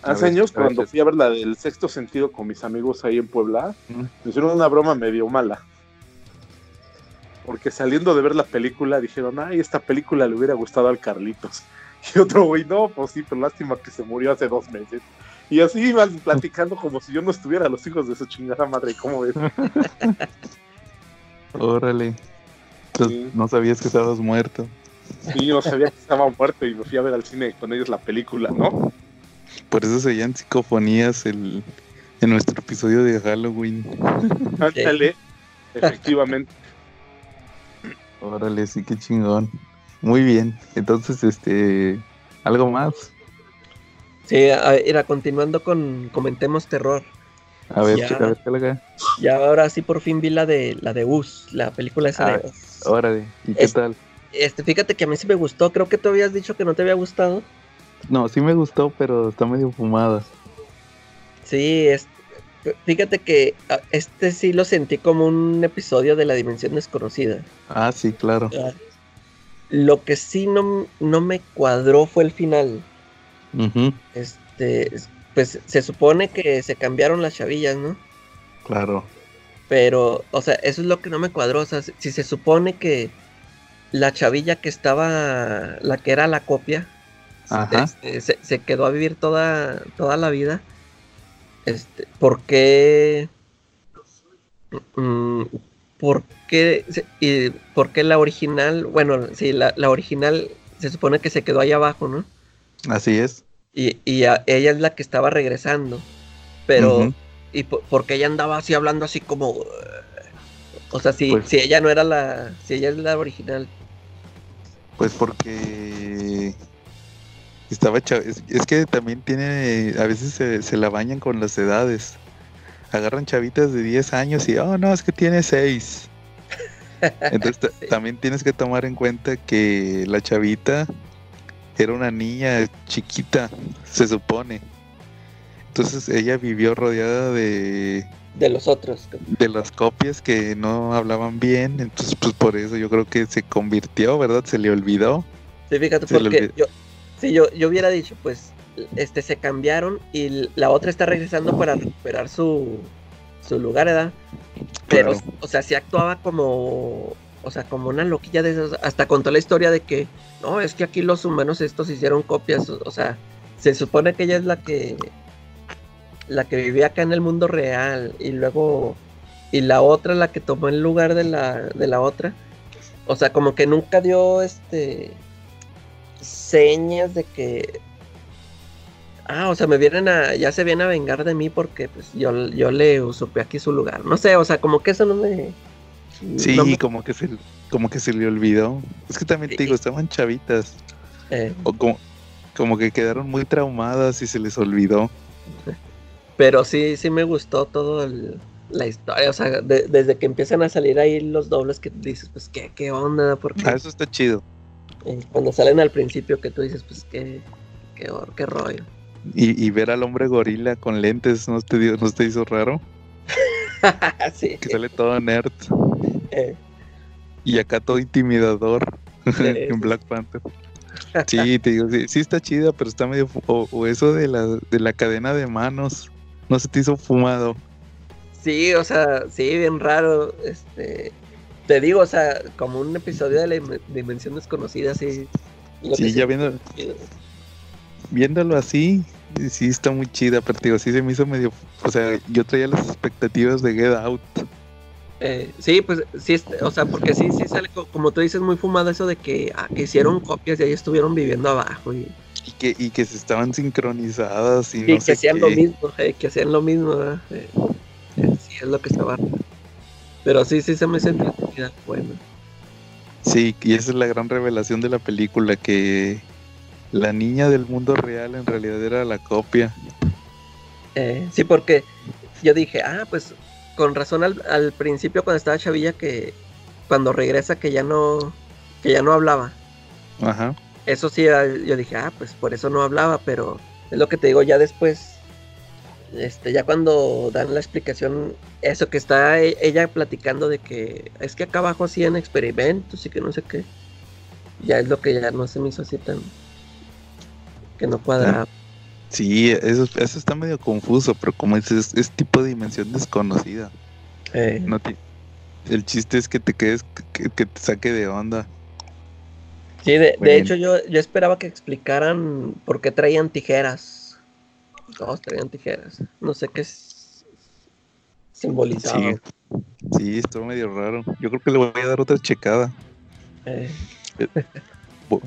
A Hace ver, años, cuando fui a ver la del sexto sentido con mis amigos ahí en Puebla, me hicieron una broma medio mala. Porque saliendo de ver la película dijeron, ay, esta película le hubiera gustado al Carlitos. [LAUGHS] Y otro güey, no, pues sí, pero lástima que se murió hace dos meses. Y así iban platicando como si yo no estuviera, los hijos de su chingada madre, ¿cómo ves? [LAUGHS] Órale. Entonces, Sí. no sabías que estabas muerto. Yo no sabía que estaba muerto y me fui a ver al cine con ellos la película, ¿no? Por eso se oían psicofonías el, en nuestro episodio de Halloween. [LAUGHS] Ándale, efectivamente. Órale, sí, qué chingón. Muy bien. Entonces, este, algo más. Sí, a ver, mira, continuando con Comentemos Terror. A ver, Ya. a ver, ¿qué le haga? Ya ahora sí por fin vi la de la de Us, la película esa Ah, de Us. Órale, ¿y qué tal? Este, fíjate que a mí sí me gustó, creo que tú habías dicho que no te había gustado. No, sí me gustó, pero está medio fumada. Sí, es, fíjate que ah, este sí lo sentí como un episodio de la dimensión desconocida. Ah, sí, claro. Lo que sí no, no me cuadró fue el final. Este, es- pues se supone que se cambiaron las chavillas, ¿no? claro. Pero, o sea, eso es lo que no me cuadró. O sea, si, se supone que la chavilla que estaba, la que era la copia, Ajá. este, se, se quedó a vivir toda, toda la vida, este, ¿por qué? Mm, ¿Por qué, y por qué la original? Bueno, sí, la, la original se supone que se quedó ahí abajo, ¿no? Así es. Y, y a- ella es la que estaba regresando. Pero, y por- porque ella andaba así hablando así como. uh, O sea, si, Pues- si ella no era la. Si ella es la original. Pues porque estaba cha- es, es que también tiene, a veces se, se la bañan con las edades. agarran chavitas de 10 años y, oh, no, es que tiene 6. [LAUGHS] Entonces Sí. también tienes que tomar en cuenta que la chavita era una niña chiquita, se supone. Entonces ella vivió rodeada de, De los otros. de las copias que no hablaban bien. Entonces, pues por eso yo creo que se convirtió, ¿verdad? Se le olvidó. Sí, fíjate, Se porque yo, si yo, yo hubiera dicho, pues, este se cambiaron y la otra está regresando para recuperar su, su lugar, ¿verdad? Pero, Claro. o sea, sí actuaba como, o sea, como una loquilla de esas. Hasta contó la historia de que, no, es que aquí los humanos estos hicieron copias, o, sea, se supone que ella es la que, la que vivía acá en el mundo real y luego, y la otra la que tomó el lugar de la, de la otra. O sea, como que nunca dio, este, señas de que Ah, o sea, me vienen a, ya se vienen a vengar de mí porque pues yo, yo le usurpé aquí su lugar. No sé, o sea, como que eso no me. Sí, no me- como que se como que se le olvidó. Es que también te digo, estaban chavitas. eh, O como, como que quedaron muy traumadas y se les olvidó. pero sí, sí me gustó todo el- la historia. O sea, de- desde que empiezan a salir ahí los dobles que dices, pues qué, qué onda, porque Ah, eso está chido. eh, cuando salen al principio que tú dices, pues qué, qué, qué rollo. Y, y ver al hombre gorila con lentes, ¿no te, dio- no te hizo raro? [LAUGHS] sí. Que sale todo nerd. Eh, [LAUGHS] Y acá todo intimidador [LAUGHS] en. Black Panther. Sí, te digo, sí, sí está chida, pero está medio... O, o eso de la, de la cadena de manos, no se te hizo fumado. Sí, o sea, sí, bien raro. Este, te digo, o sea, como un episodio de la Dim- Dimensión Desconocida, sí. Sí, ya viendo, chido. viéndolo así, sí está muy chida, pero te digo, sí se me hizo medio... O sea, yo traía las expectativas de Get Out. Eh, sí, pues sí, o sea, porque sí, sí sale, co- como tú dices, muy fumado eso de que, ah, que hicieron copias y ahí estuvieron viviendo abajo y, Y que, y que se estaban sincronizadas y y no que sé hacían lo mismo, eh, que hacían lo mismo, ¿verdad? Eh, eh, sí, es lo que estaba. Pero sí, sí se me hizo entretenida, bueno. Sí, y esa es la gran revelación de la película, que la niña del mundo real en realidad era la copia. Eh, sí, porque yo dije, ah, pues con razón al, al principio cuando estaba Chavilla que cuando regresa que ya no, que ya no hablaba. Ajá. Eso sí, ah, yo dije, ah, pues por eso no hablaba, pero es lo que te digo, ya después, este, ya cuando dan la explicación, eso que está e- ella platicando de que es que acá abajo hacían experimentos y que no sé qué, ya es lo que ya no se me hizo así tan, que no cuadraba. Sí, eso, eso está medio confuso, pero como dices, es tipo de dimensión desconocida. Eh, No el chiste es que te quedes, que, que te saque de onda. Sí, de, hecho yo, yo esperaba que explicaran por qué traían tijeras. Todos traían tijeras. No sé qué s- simbolizaba. Sí, sí, estuvo medio raro. Yo creo que le voy a dar otra checada. Eh, Bo-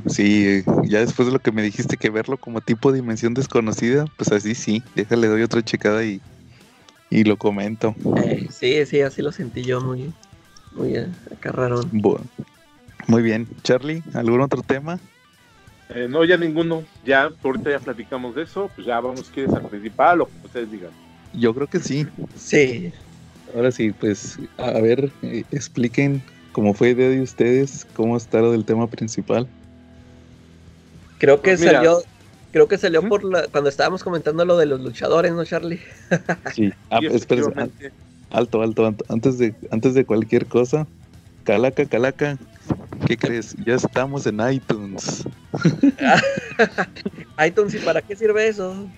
Sí, ya después de lo que me dijiste que verlo como tipo dimensión desconocida, pues así sí, déjale doy otra checada y, y lo comento. eh, sí, sí, así lo sentí yo muy, muy eh, acá raro. Muy bien, Charlie, ¿algún otro tema? Eh, no, ya ninguno. Ya, ahorita ya platicamos de eso. Pues ya vamos, ¿quieres al principal o como ustedes digan? Yo creo que sí. Sí, Ahora sí, pues a ver, eh, expliquen cómo fue idea de ustedes, cómo está lo del tema principal. Creo que Pues mira. salió, creo que salió por la, cuando estábamos comentando lo de los luchadores, ¿no, Charlie? [LAUGHS] Sí. Ah, Sí, espera, efectivamente. alto, alto, alto. Antes de, antes de cualquier cosa, Calaca, Calaca, ¿qué [LAUGHS] crees? Ya estamos en iTunes. [LAUGHS] iTunes, ¿y para qué sirve eso?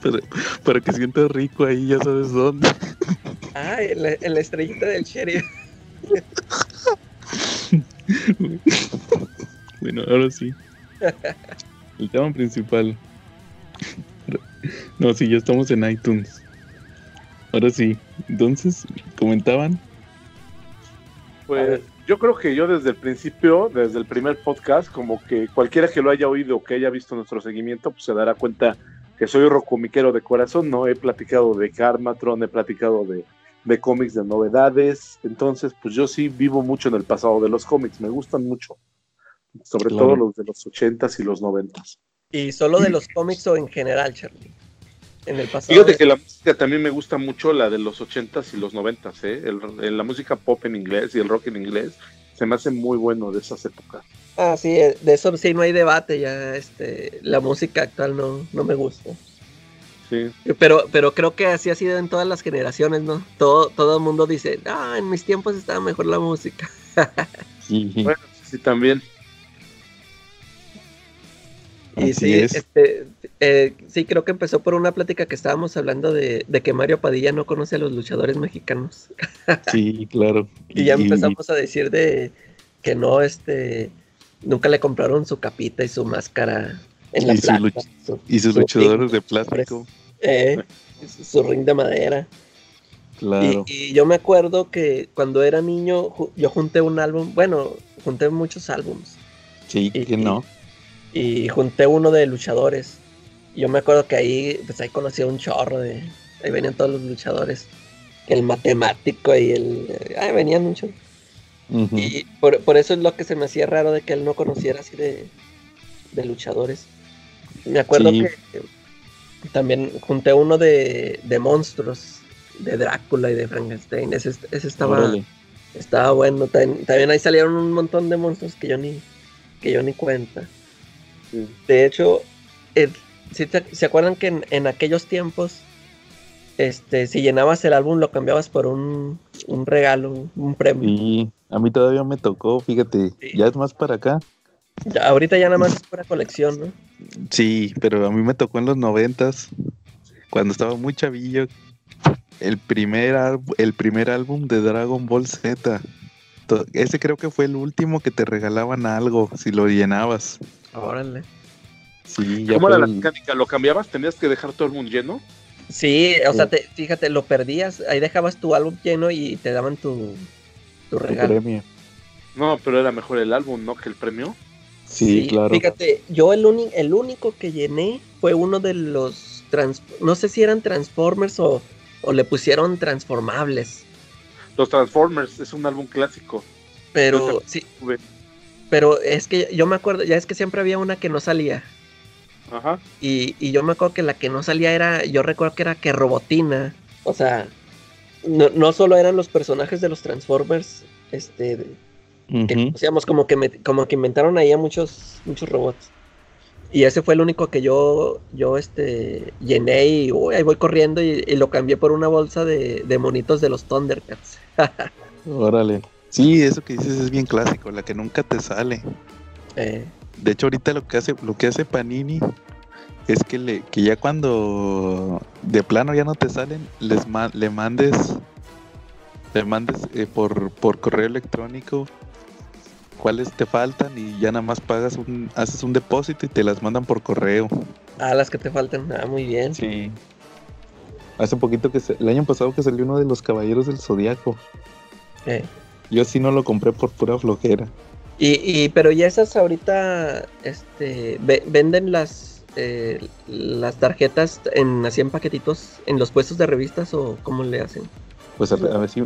Para, para que sientas rico ahí, ya sabes dónde. Ah, en la, en la estrellita del sheriff. Bueno, ahora sí. El tema principal. No, sí, ya estamos en iTunes. Ahora sí. Entonces, comentaban. Pues yo creo que yo desde el principio, desde el primer podcast, como que cualquiera que lo haya oído o que haya visto nuestro seguimiento, pues se dará cuenta que soy rocomiquero de corazón, ¿no? He platicado de Karmatron, he platicado de, de cómics, de novedades, entonces pues yo sí vivo mucho en el pasado de los cómics, me gustan mucho, sobre Claro. todo los de los ochentas y los noventas. ¿Y solo de los cómics o en general, Charlie? en el pasado. Fíjate que la música también me gusta mucho, la de los 80s y los 90s, ¿eh? El- el- la música pop en inglés y el rock en inglés se me hace muy bueno de esas épocas. Ah, sí, eh, de eso sí no hay debate ya, este, la música actual no, no me gusta. Sí. Pero, pero creo que así ha sido en todas las generaciones, ¿no? Todo, todo el mundo dice, ah, en mis tiempos estaba mejor la música. Sí, Bueno, sí, también. Y Así sí, es. este, eh, sí, creo que empezó por una plática que estábamos hablando de, de que Mario Padilla no conoce a los luchadores mexicanos. [LAUGHS] sí, claro. Y ya empezamos a decir de que no, este, nunca le compraron su capita y su máscara en la Y su su- y sus su luchadores ring, de plástico. eh, su- ring de madera. Claro. Y, y yo me acuerdo que cuando era niño yo junté un álbum, bueno, junté muchos álbums Sí, y- que no. y junté uno de luchadores. Yo me acuerdo que ahí, pues ahí conocí a un chorro de, ahí venían todos los luchadores, el matemático y el, ahí venían muchos. Ujú. Y por, por eso es lo que se me hacía raro de que él no conociera así de, de luchadores. Me acuerdo Sí. que también junté uno de, de monstruos, de Drácula y de Frankenstein. Ese, ese estaba, Órale. estaba bueno. También, también ahí salieron un montón de monstruos que yo ni, que yo ni cuenta. Sí. De hecho, el- ¿sí te- ¿se acuerdan que en, en aquellos tiempos, este, si llenabas el álbum lo cambiabas por un, un regalo, un premio? Sí, a mí todavía me tocó, fíjate, Sí. ya es más para acá. Ya, ahorita ya nada más es pura colección, ¿no? Sí, pero a mí me tocó en los noventas, cuando estaba muy chavillo, el primer, el primer álbum de Dragon Ball Z. Ese creo que fue el último que te regalaban algo si lo llenabas. Órale. Sí, ya ¿Cómo fue era la mecánica? ¿Lo cambiabas? ¿Tenías que dejar todo el mundo lleno? Sí, o sea, te- fíjate, lo perdías, ahí dejabas tu álbum lleno y te daban tu, tu tu regalo. premio. No, pero era mejor el álbum, ¿no? Que el premio. Sí, claro. Fíjate, yo el, uni- el único que llené fue uno de los, trans- no sé si eran Transformers o, o le pusieron transformables, Los Transformers es un álbum clásico. pero sí, tuve. Pero es que yo me acuerdo, ya es que siempre había una que no salía. Ajá. Y, y yo me acuerdo que la que no salía era, yo recuerdo que era que Robotina. O sea, no, no solo eran los personajes de los Transformers, este, de- que Ujú. conocíamos, como que, me- como que inventaron ahí a muchos, muchos robots. Y ese fue el único que yo, yo este, llené y uy, ahí voy corriendo y, y lo cambié por una bolsa de, de monitos de los Thundercats. [LAUGHS] Órale. Sí, eso que dices es bien clásico, la que nunca te sale. Eh, De hecho, ahorita lo que hace, lo que hace Panini es que le, que ya cuando de plano ya no te salen, les ma- le mandes, le mandes eh, por, por correo electrónico cuáles te faltan y ya nada más pagas un, haces un depósito y te las mandan por correo. ah, las que te faltan. Ah, muy bien. Sí. Hace poquito que se- el año pasado que salió uno de los Caballeros del Zodiaco. Eh. Yo sí no lo compré por pura flojera. Y, y pero ya esas ahorita este ve- venden las eh, las tarjetas en así en paquetitos en los puestos de revistas o cómo le hacen. Pues a, a ver si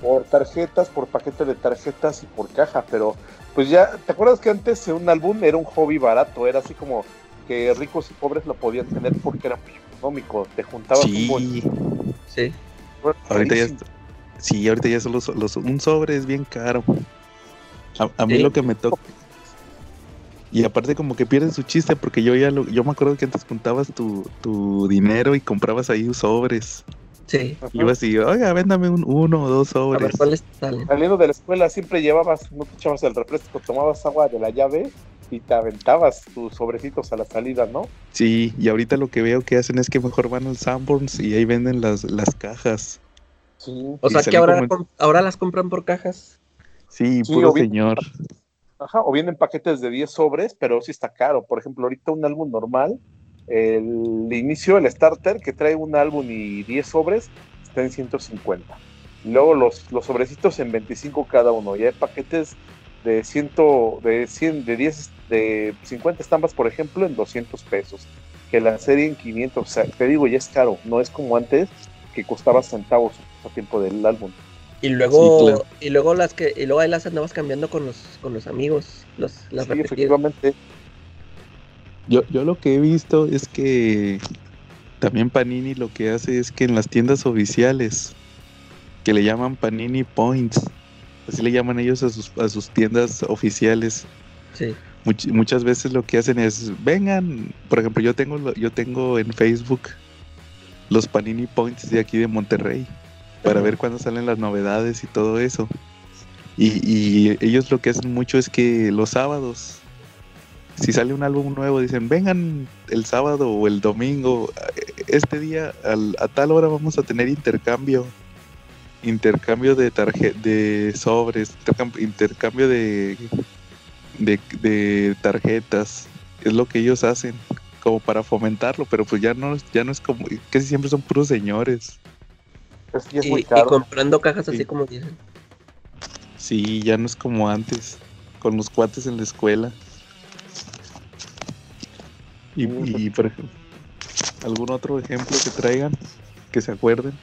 Por tarjetas, por paquete de tarjetas y por caja, pero pues ya, ¿te acuerdas que antes un álbum era un hobby barato? Era así como que ricos y pobres lo podían tener porque era muy económico. Te juntabas un bol. Sí, Sí. ahorita ya carísimo. Sí, ahorita ya solo so- los- un sobre es bien caro. A, a mí Sí. lo que me toca. Y aparte como que pierde su chiste porque yo ya lo, yo me acuerdo que antes juntabas tu, tu dinero y comprabas ahí sobres. Sí. Ajá. Y ibas y, oiga, véndame un uno o dos A ver sobres. cuáles salen. Saliendo de la escuela siempre llevabas, no te echabas el refresco, tomabas agua de la llave y te aventabas tus sobrecitos a la salida, ¿no? Sí, y ahorita lo que veo que hacen es que mejor van al Sanborns y ahí venden las, las cajas. Sí. O sea que ahora como ahora las compran por cajas. Sí, Sí, puro señor. Ajá, o vienen paquetes de 10 sobres, pero sí está caro. Por ejemplo, ahorita un álbum normal, el inicio, el starter, que trae un álbum y 10 sobres, está en 150. Luego los, los sobrecitos en 25 cada uno. Y hay paquetes de 100, de 100, de 10, de 50 estampas, por ejemplo, en 200 pesos. Que la serie en 500. O sea, te digo, ya es caro. No es como antes, que costaba centavos a tiempo del álbum. Y luego Sí, claro. y luego las que y luego ahí las andabas cambiando con los con los amigos, los las Sí, efectivamente. Yo, yo lo que he visto es que También Panini lo que hace es que en las tiendas oficiales, que le llaman Panini Points, así le llaman ellos a sus, a sus tiendas oficiales, Sí. much- muchas veces lo que hacen es, vengan, por ejemplo, yo tengo, lo- yo tengo en Facebook los Panini Points de aquí de Monterrey, para ver cuándo salen las novedades y todo eso. Y, y ellos lo que hacen mucho es que los sábados, si sale un álbum nuevo, dicen, vengan el sábado o el domingo, este día al- a tal hora vamos a tener intercambio. Intercambio de tarje de sobres, intercam- intercambio de, de, de tarjetas. Es lo que ellos hacen, como para fomentarlo, pero pues ya no, ya no es como, casi siempre son puros señores. Es que es Y, muy y caro. comprando cajas así Sí. como dicen. Sí, ya no es como antes, con los cuates en la escuela. Y, y, por ejemplo, ¿algún otro ejemplo que traigan? Que se acuerden.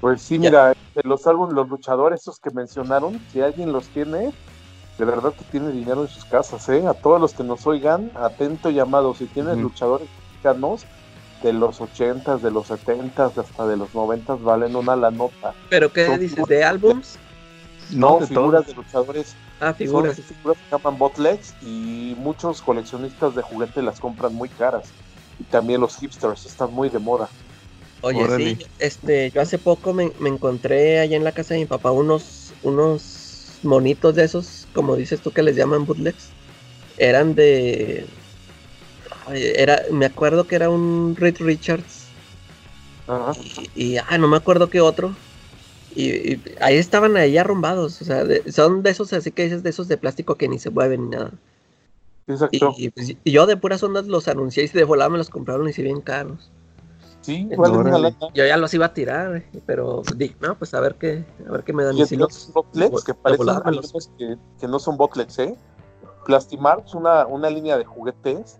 Pues sí, Ya. mira, de los álbumes, los luchadores, esos que mencionaron, si alguien los tiene, de verdad que tiene dinero en sus casas, ¿eh? A todos los que nos oigan, atento llamado. Si tienen Ujú. luchadores mexicanos de los 80s, de los 70s, hasta de los 90s, valen una la nota. ¿Pero qué Son dices? ¿De álbums? No, de figuras todos. de luchadores. Ah, Son figuras. esas figuras que se llaman botlegs y muchos coleccionistas de juguete las compran muy caras. Y también los hipsters están muy de moda. Oye, Órale. sí, este, yo hace poco me, me encontré allá en la casa de mi papá unos, unos monitos de esos, como dices tú que les llaman bootlegs. Eran de... Era, me acuerdo que era un Reed Richards Ajá. y, y, ah, no me acuerdo qué otro. Y, y ahí estaban ahí arrumbados, o sea, de- son de esos así que dices, de esos de plástico que ni se mueven ni nada. Exacto. y, pues, y yo de puras ondas los anuncié y de volada me los compraron y si bien caros. Sí, una. Yo ya los iba a tirar, eh, pero dije, no, pues a ver qué, a ver qué me dan. Y Y si entre no, los botlegs que parecen que, que no son botlegs, ¿eh? Plastimarks, una, una línea de juguetes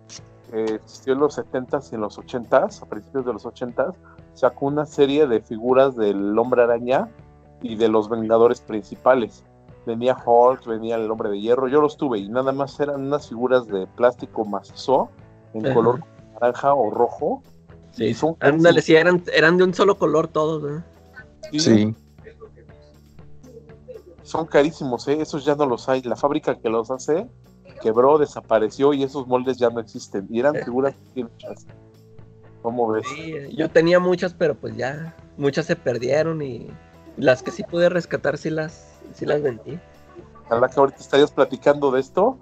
que existió en los 70s y en los 80s, a principios de los 80s, sacó una serie de figuras del Hombre Araña y de los Vengadores principales. Venía Hulk, venía el Hombre de Hierro, yo los tuve y nada más eran unas figuras de plástico macizo en Ajá. color naranja o rojo. Sí, son ándale, sí, eran, eran de un solo color todos, ¿verdad? Sí, son carísimos, ¿eh? esos ya no los hay. La fábrica que los hace quebró, desapareció y esos moldes ya no existen. Y eran figuras bien hechas. ¿Cómo ves? Sí, yo tenía muchas, pero pues ya, muchas se perdieron y las que sí pude rescatar sí las, sí las vendí. Ojalá que ahorita estarías platicando de esto,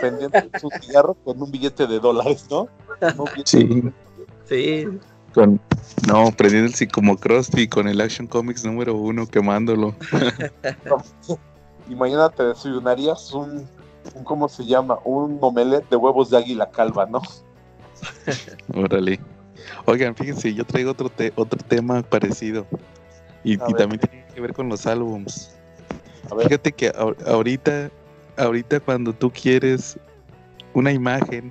pendiente de [LAUGHS] un cigarro con un billete de dólares, ¿no? Sí, Sí, con, no, prendiendo el Psicomocrosti con el Action Comics número uno, quemándolo. [LAUGHS] Y mañana te desayunarías un, un, ¿cómo se llama? Un omelette de huevos de águila calva, ¿no? [LAUGHS] Órale. Oigan, fíjense, yo traigo otro, te- otro tema parecido. Y, y también tiene que ver con los álbums. Fíjate que ahor- ahorita, ahorita cuando tú quieres una imagen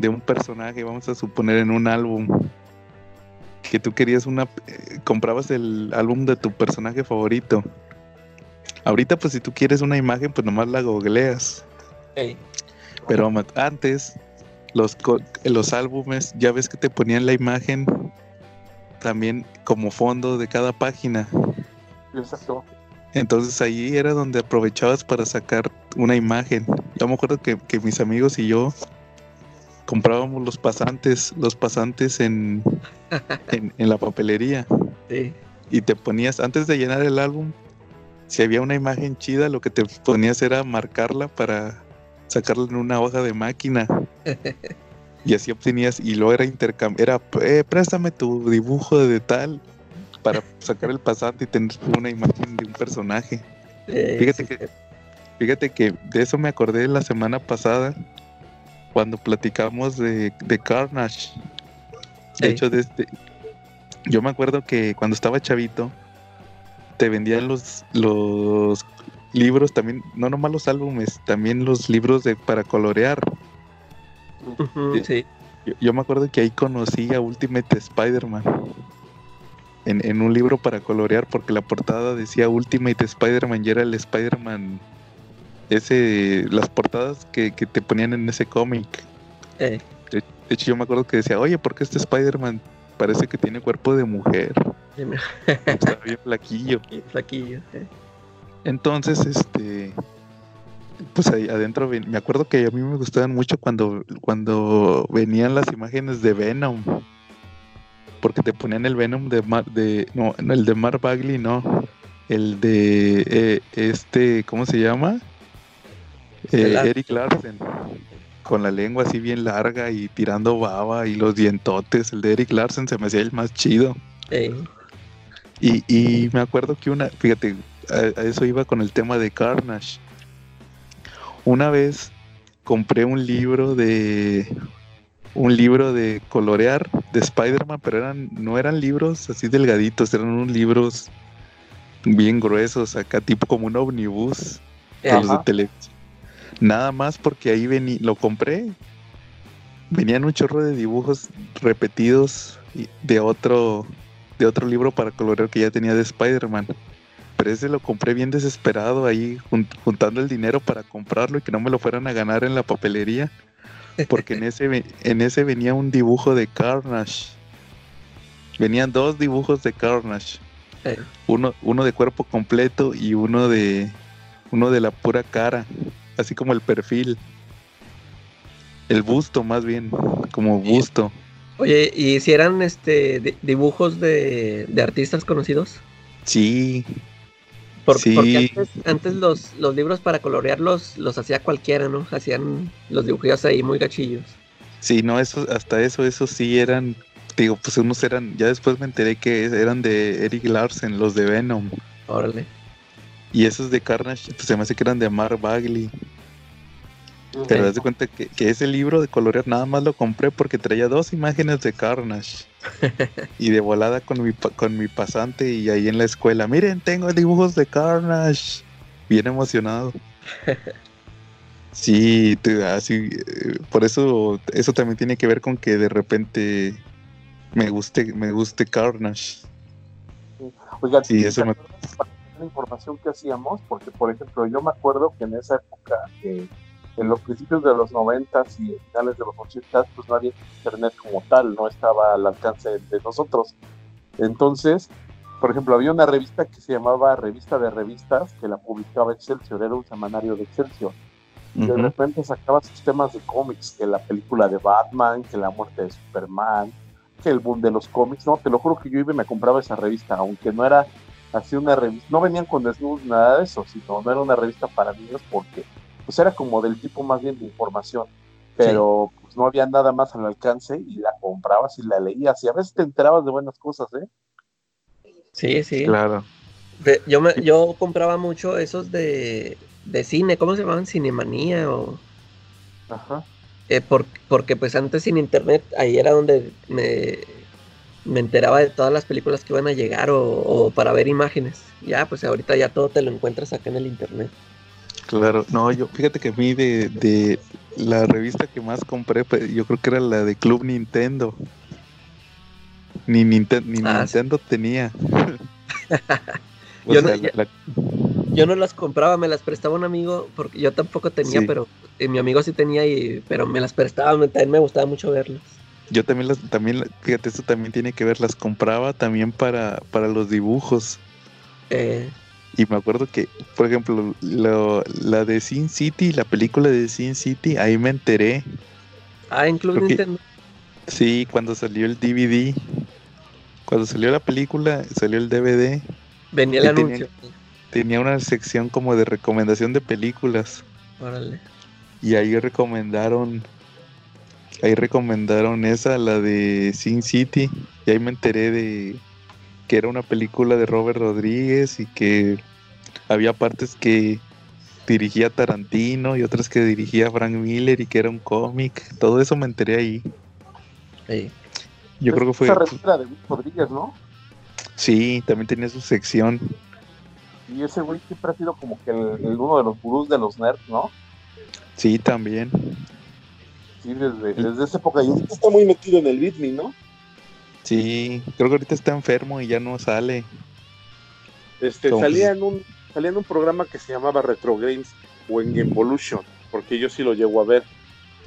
de un personaje, vamos a suponer en un álbum, que tú querías una, eh, comprabas el álbum de tu personaje favorito. Ahorita pues si tú quieres una imagen, pues nomás la googleas. Ey, Pero antes, los, co- los álbumes, ya ves que te ponían la imagen también como fondo de cada página. exacto. Entonces ahí era donde aprovechabas para sacar una imagen. Yo me acuerdo que, que mis amigos y yo comprábamos los pasantes, los pasantes en, [LAUGHS] en, en la papelería. sí. Y te ponías, antes de llenar el álbum, si había una imagen chida, lo que te ponías era marcarla para sacarla en una hoja de máquina. [LAUGHS] Y así obtenías, y luego era intercambio, era, "Eh, préstame tu dibujo de tal para sacar el pasante y tener una imagen de un personaje. Eh, Fíjate sí, que, fíjate que de eso me acordé la semana pasada cuando platicamos de, de Carnage. De Sí. hecho, de este, yo me acuerdo que cuando estaba chavito, te vendían los, los libros también, no nomás los álbumes, también los libros de para colorear. sí. Yo, yo me acuerdo que ahí conocí a Ultimate Spider-Man. En, en un libro para colorear, porque la portada decía Ultimate Spider-Man y era el Spider-Man. Ese, las portadas que, que te ponían en ese cómic. Eh, De De hecho, yo me acuerdo que decía, oye, ¿por qué este Spider-Man parece que tiene cuerpo de mujer? Está bien flaquillo. [LAUGHS] flaquillo. eh. Entonces, este, pues ahí adentro, me acuerdo que a mí me gustaban mucho cuando, cuando venían las imágenes de Venom. Porque te ponían el Venom de Mar, de, no, el de Mark Bagley, no. El de eh, este, ¿cómo se llama? Eh, Eric Larsen. Con la lengua así bien larga y tirando baba y los dientotes. El de Eric Larsen se me hacía el más chido. Y, y me acuerdo que una, fíjate, a, a eso iba con el tema de Carnage. Una vez compré un libro de un libro de colorear de Spider-Man, pero eran no eran libros así delgaditos, eran unos libros bien gruesos, acá tipo como un omnibus de los de televisión. Nada más porque ahí vení, lo compré. Venían un chorro de dibujos repetidos de otro de otro libro para colorear que ya tenía de Spider-Man. Pero ese lo compré bien desesperado ahí jun- juntando el dinero para comprarlo y que no me lo fueran a ganar en la papelería. Porque en ese [LAUGHS] en ese venía un dibujo de Carnage. Venían dos dibujos de Carnage ey. uno, uno de cuerpo completo y uno de uno de la pura cara, así como el perfil. El busto más bien, como busto. Oye, ¿y si eran este di- dibujos de, de artistas conocidos? Sí, Por- Sí. Porque antes, antes los, los libros para colorearlos los hacía cualquiera, ¿no? Hacían los dibujillos ahí muy gachillos. sí, no, eso, hasta eso, eso sí eran, digo, pues unos eran, ya después me enteré que eran de Eric Larsen, los de Venom. Órale. Y esos de Carnage, pues se me hace que eran de Mark Bagley. Pero Ok. das de cuenta que, que ese libro de colorear nada más lo compré porque traía dos imágenes de Carnage. [LAUGHS] y de volada con mi, con mi pasante y ahí en la escuela. Miren, tengo dibujos de Carnage. Bien emocionado. [LAUGHS] Sí, te- así, eh, por eso, eso también tiene que ver con que de repente me guste, me guste Carnage. Oigan, Sí, ¿se eso me- la información que hacíamos? Porque, por ejemplo, yo me acuerdo que en esa época, eh, en los principios de los noventas y finales de los ochentas, pues no había internet como tal, no estaba al alcance de nosotros. Entonces, por ejemplo, había una revista que se llamaba Revista de Revistas, que la publicaba Excelsior, era un semanario de Excelsior. Y de repente sacaba sus temas de cómics, que la película de Batman, que la muerte de Superman, que el boom de los cómics, no, te lo juro que yo iba y me compraba esa revista, aunque no era así una revista, no venían con desnudos, nada de eso, sino no era una revista para niños porque pues era como del tipo más bien de información, pero pues no había nada más al alcance y la comprabas y la leías y a veces te enterabas de buenas cosas, ¿eh? Sí, sí. Claro. De- yo, me, yo compraba mucho esos de, de cine, ¿cómo se llamaban? Cinemanía o... Ajá. eh, por- porque pues antes sin internet, ahí era donde me, me enteraba de todas las películas que iban a llegar o, o para ver imágenes. Ya, pues ahorita ya todo te lo encuentras acá en el internet. Claro, no, yo fíjate que a mí de, de la revista que más compré, pues, yo creo que era la de Club Nintendo. Ni, Ninten- ni Ah, sí. Nintendo tenía. [LAUGHS] Yo no- sea, la- Yo no las compraba, me las prestaba un amigo, porque yo tampoco tenía, Sí. pero eh, mi amigo sí tenía, y, pero me las prestaba, también me gustaba mucho verlas. Yo también las, también, fíjate, esto también tiene que ver, las compraba también para, para los dibujos. Eh, Y me acuerdo que, por ejemplo, lo- la de Sin City, la película de Sin City, ahí me enteré. ah, en Club Nintendo. Sí, cuando salió el DVD. Cuando salió la película, salió el DVD. Venía el y tenía- anuncio. Tenía una sección como de recomendación de películas. Órale. Y ahí recomendaron. Ahí recomendaron esa, la de Sin City. Y ahí me enteré de que era una película de Robert Rodríguez y que había partes que dirigía Tarantino y otras que dirigía Frank Miller y que era un cómic. Todo eso me enteré ahí. Sí. Yo creo que fue. Esa de Luis Rodríguez, ¿no? Sí, también tenía su sección. Y ese güey siempre ha sido como que el, el uno de los gurús de los nerds, ¿no? Sí, también. Sí, desde, desde esa época. Y ahorita está muy metido en el Bitme, ¿no? Sí, creo que ahorita está enfermo y ya no sale. Este, salía en un salía en un programa que se llamaba Retro Games o en Gamevolution, porque yo sí lo llego a ver.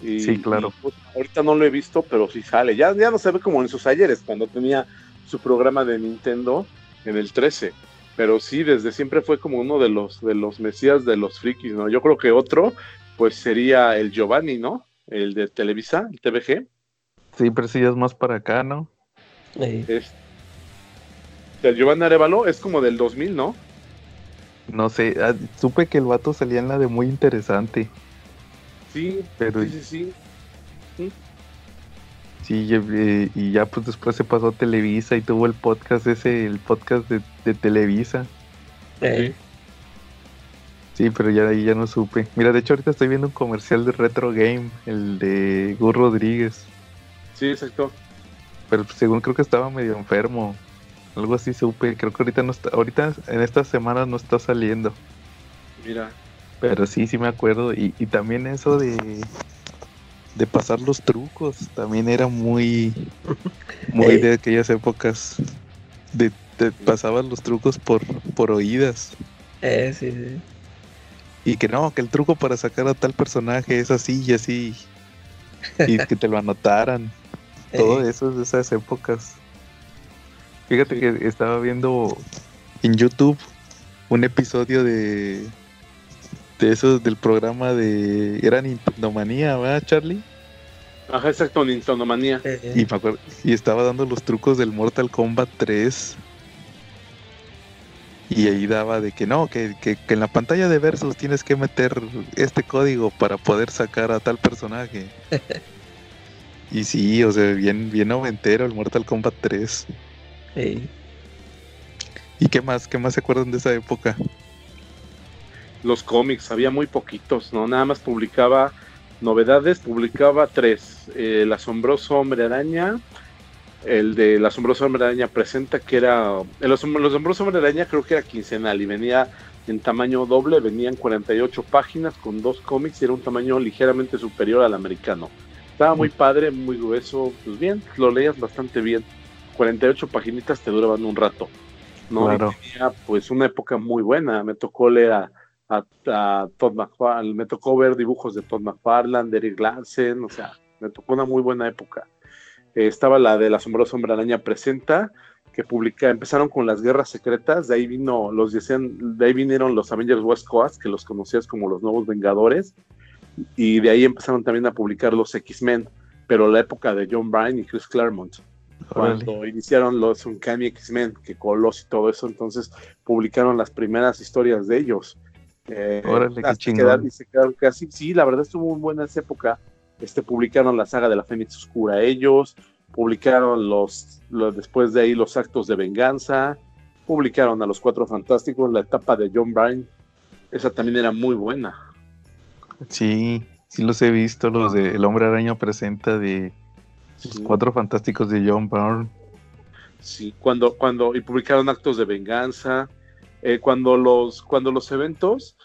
Y, Sí, claro. y, pues, ahorita no lo he visto, pero sí sale. Ya, ya no se ve como en sus ayeres, cuando tenía su programa de Nintendo en el 13. Pero sí, desde siempre fue como uno de los, de los mesías de los frikis, ¿no? Yo creo que otro, pues sería el Giovanni, ¿no? El de Televisa, el TVG. Sí, pero sí ya es más para acá, ¿no? Es, el Giovanni Arevalo es como del 2000, ¿no? No sé, ah, supe que el vato salía en la de muy interesante. Sí, Pero- sí, sí, sí. Sí, y, eh, y ya pues después se pasó a Televisa y tuvo el podcast ese, el podcast de, de Televisa. eh, Sí, pero ya ahí ya no supe. Mira, de hecho ahorita estoy viendo un comercial de Retro Game, el de Gus Rodríguez. Sí, exacto. Pero según creo que estaba medio enfermo. Algo así supe. Creo que ahorita no está, ahorita en estas semanas no está saliendo. Mira, Pero sí, sí me acuerdo. Y, y también eso de, de pasar los trucos. También era muy, [LAUGHS] muy Ey. de aquellas épocas. De, te pasaban los trucos por, por oídas. eh, sí, sí. Y que no, que el truco para sacar a tal personaje es así y así. Y [LAUGHS] que te lo anotaran. Todo Eh, eso es de esas épocas. Fíjate que estaba viendo en YouTube un episodio de de esos del programa de era Nintendomanía, ¿verdad, Charlie? ajá, exacto, Nintendomanía. eh, Y me acuerdo y estaba dando los trucos del Mortal Kombat 3. Y ahí daba de que no, que, que, que en la pantalla de versos tienes que meter este código para poder sacar a tal personaje. [LAUGHS] y sí, o sea, bien, bien noventero el Mortal Kombat 3. eh, ¿Y qué más? ¿Qué más se acuerdan de esa época? Los cómics, había muy poquitos, ¿no? Nada más publicaba novedades, publicaba tres. Eh, el asombroso hombre araña, el de El asombroso hombre araña presenta, que era... El asom- el asombroso hombre araña creo que era quincenal y venía en tamaño doble, venían 48 páginas con dos cómics y era un tamaño ligeramente superior al americano. Estaba muy padre, muy grueso, pues bien, lo leías bastante bien. 48 paginitas te duraban un rato. ¿no? Y Claro. tenía pues una época muy buena. Me tocó leer a, a, a Todd McFarlane, me tocó ver dibujos de Todd McFarlane, de Eric Larsen, o sea, me tocó una muy buena época. Eh, estaba la del asombroso hombre araña presenta, que publica, empezaron con las guerras secretas, de ahí vino, los decían, de ahí vinieron los Avengers West Coast, que los conocías como los nuevos Vengadores, y de ahí empezaron también a publicar los X-Men, pero la época de John Byrne y Chris Claremont cuando iniciaron los Uncanny X-Men, que Colos y todo eso, entonces publicaron las primeras historias de ellos. Eh, Órale, qué hasta chingón. quedar- y se quedaron casi, sí, la verdad estuvo muy buena esa época. Este, publicaron la saga de la Fénix Oscura ellos, publicaron los, los- después de ahí los actos de venganza, publicaron a los Cuatro Fantásticos, la etapa de John Byrne, esa también era muy buena. Sí, sí los he visto, los de El Hombre Araña presenta de los Sí. Cuatro Fantásticos de John Byrne. Sí, cuando, cuando, y publicaron actos de venganza, eh, cuando los, cuando los eventos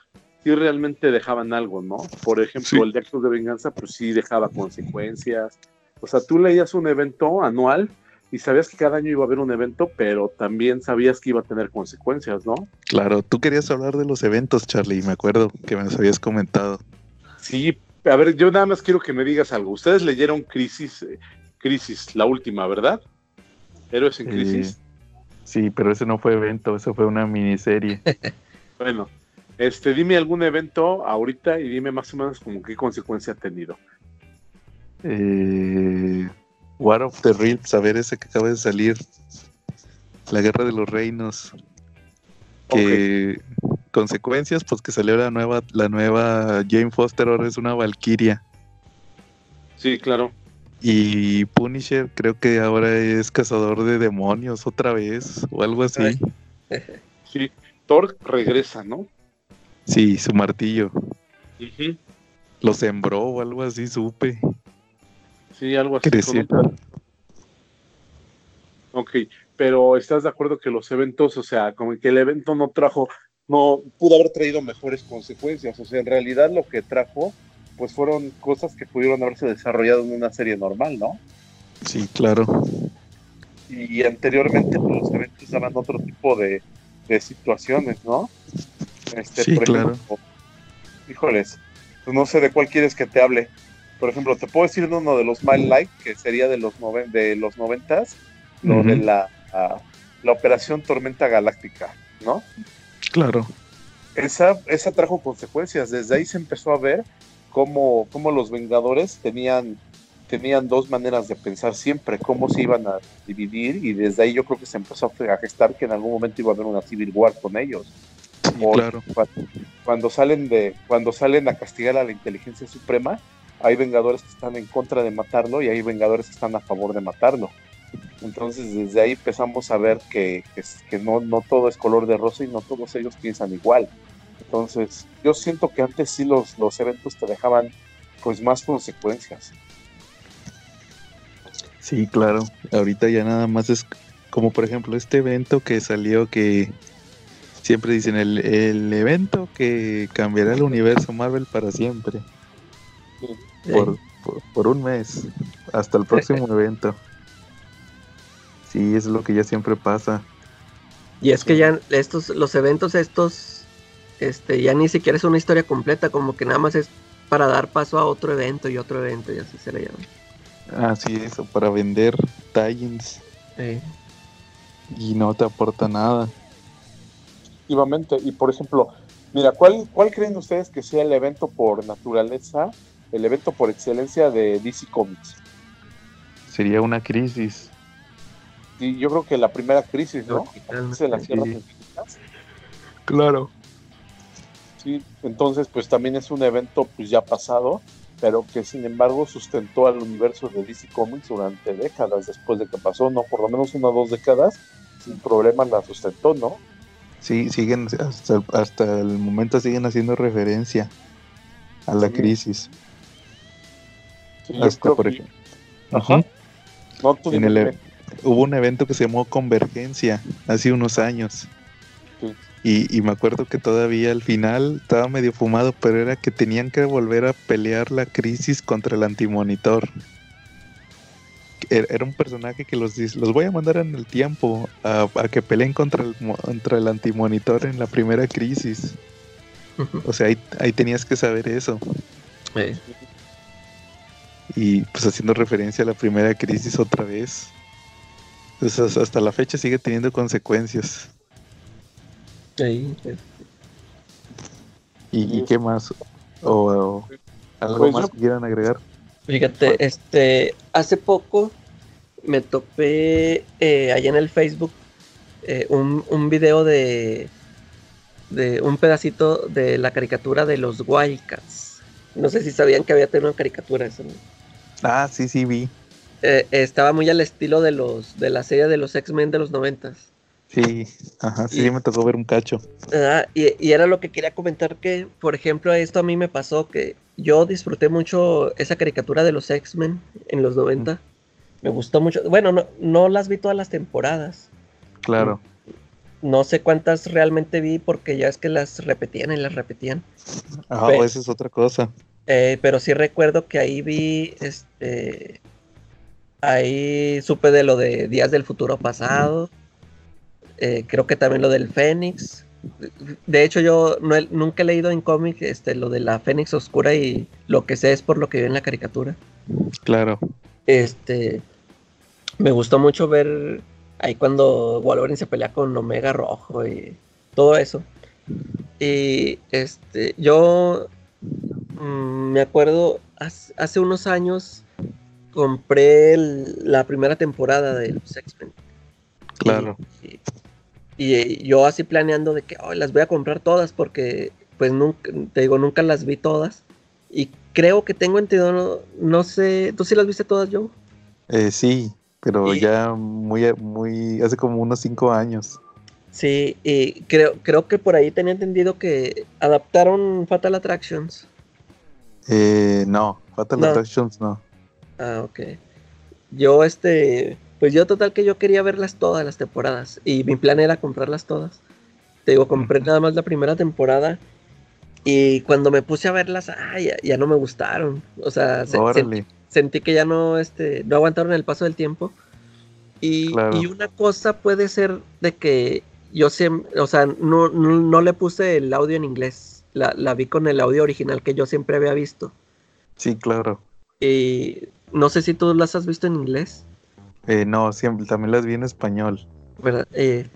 sí realmente dejaban algo, ¿no? Por ejemplo, Sí. el de actos de venganza, pues sí dejaba consecuencias. O sea, tú leías un evento anual y sabías que cada año iba a haber un evento, pero también sabías que iba a tener consecuencias, ¿no? Claro, tú querías hablar de los eventos, Charlie, me acuerdo que me los habías comentado. Sí, a ver, yo nada más quiero que me digas algo. Ustedes leyeron Crisis, eh, Crisis, la última, ¿verdad? Héroes en Eh, Crisis. Sí, pero ese no fue evento, eso fue una miniserie. [LAUGHS] Bueno, este, dime algún evento ahorita y dime más o menos como qué consecuencia ha tenido. eh, War of the Realms, a ver ese que acaba de salir. La Guerra de los Reinos. Que consecuencias, pues que salió la nueva, la nueva Jane Foster ahora es una Valkyria. Sí, claro. Y Punisher creo que ahora es cazador de demonios otra vez o algo así. Ay. Sí, Thor regresa, ¿no? Sí, su martillo. Lo sembró o algo así, supe. Sí, algo así. Creció. Ok, pero ¿estás de acuerdo que los eventos, o sea, como que el evento no trajo, no pudo haber traído mejores consecuencias? O sea, en realidad lo que trajo, pues fueron cosas que pudieron haberse desarrollado en una serie normal, ¿no? Sí, claro. y anteriormente pues, los eventos daban otro tipo de, de situaciones, ¿no? Este, Sí, claro. híjoles, pues no sé de cuál quieres que te hable. Por ejemplo, te puedo decir de uno de los My Light, que sería de los, noven de los noventas, lo de la, ah, la operación Tormenta Galáctica, ¿no? Claro. esa, esa trajo consecuencias. Desde ahí se empezó a ver cómo, cómo los Vengadores tenían, tenían dos maneras de pensar siempre, cómo se iban a dividir, y desde ahí yo creo que se empezó a gestar que en algún momento iba a haber una Civil War con ellos. Sí, claro. Cuando, cuando salen de, cuando salen a castigar a la inteligencia suprema, hay Vengadores que están en contra de matarlo y hay Vengadores que están a favor de matarlo. Entonces desde ahí empezamos a ver que, que, que no, no todo es color de rosa y no todos ellos piensan igual. Entonces, yo siento que antes sí los, los eventos te dejaban pues más consecuencias. Sí, claro. Ahorita ya nada más es como por ejemplo este evento que salió que siempre dicen el, el evento que cambiará el universo Marvel para siempre. Por, por un mes. Hasta el próximo [LAUGHS] evento. Sí, es lo que ya siempre pasa. Y es que ya estos, los eventos estos, este, ya ni siquiera es una historia completa, como que nada más es para dar paso a otro evento y otro evento, y así se le llama. Así es, o para vender tie-ins Sí. y no te aporta nada. Efectivamente, y por ejemplo, mira, ¿cuál, ¿cuál creen ustedes que sea el evento por naturaleza, el evento por excelencia de DC Comics? Sería una crisis. Y yo creo que la primera crisis, ¿no? De las tierras Sí. infinitas. Claro. Sí, entonces pues también es un evento pues ya pasado, pero que sin embargo sustentó al universo de DC Comics durante décadas después de que pasó, ¿no? Por lo menos una o dos décadas, sin problema la sustentó, ¿no? Sí, siguen, hasta, hasta el momento siguen haciendo referencia a la Sí. crisis. Sí, Hasta por que- ejemplo. Ajá. Ujú. No, tú En el- dime. Hubo un evento que se llamó Convergencia hace unos años. Sí. Y, y me acuerdo que todavía al final estaba medio fumado, pero era que tenían que volver a pelear la crisis contra el antimonitor. Era era un personaje que los, dis- los voy a mandar en el tiempo a, a que peleen contra el, contra el antimonitor en la primera crisis. O sea, ahí, ahí tenías que saber eso. Sí. Y pues haciendo referencia a la primera crisis otra vez. Entonces hasta la fecha sigue teniendo consecuencias. Sí, sí. ¿Y, y qué más? ¿O, o algo Pues más que quieran agregar? Fíjate, este, hace poco me topé eh, allá en el Facebook eh, un, un video de, de un pedacito de la caricatura de los Wildcats. No sé si sabían que había tenido una caricatura eso, ¿no? Ah, sí, sí, vi. Eh, estaba muy al estilo de los de la serie de los X-Men de los noventas. Sí, ajá, sí, Y- me tocó ver un cacho. Ah, y, y era lo que quería comentar que, por ejemplo, esto a mí me pasó que yo disfruté mucho esa caricatura de los X-Men en los 90. Me gustó mucho. Bueno, no, no las vi todas las temporadas. Claro. No sé cuántas realmente vi porque ya es que las repetían y las repetían. Ah, Ve- esa es otra cosa. Eh, pero sí recuerdo que ahí vi, este, ahí supe de lo de Días del Futuro Pasado. Eh, creo que también lo del Fénix. De hecho, yo no he- nunca he leído en cómic este, lo de la Fénix Oscura y lo que sé es por lo que vi en la caricatura. Claro. Este, me gustó mucho ver ahí cuando Wolverine se pelea con Omega Rojo y todo eso. Y este, yo mm, me acuerdo hace, hace unos años compré el- la primera temporada de los X-Men. Claro. Y, y yo así planeando de que "Ay, las voy a comprar todas porque pues nunca, te digo, nunca las vi todas. Y creo que tengo entendido, no, no sé, ¿tú sí las viste todas, Joe? Eh, sí, pero Y- ya muy, muy, hace como unos cinco años. Sí, y creo, creo que por ahí tenía entendido que adaptaron Fatal Attractions. Eh, no, Fatal No. Attractions no. Ah, ok. Yo, este, pues yo total que yo quería verlas todas las temporadas y mi plan era comprarlas todas. Te digo, compré nada más la primera temporada y cuando me puse a verlas, ay, ya, ya no me gustaron. O sea, se- Órale. sentí que ya no, este, no aguantaron el paso del tiempo. Y, Claro. y una cosa puede ser de que yo siempre, o sea, no, no, no le puse el audio en inglés. La, la vi con el audio original que yo siempre había visto. Sí, claro. Y no sé si tú las has visto en inglés. Eh, no, siempre, también las vi en español. ¿verdad? Eh,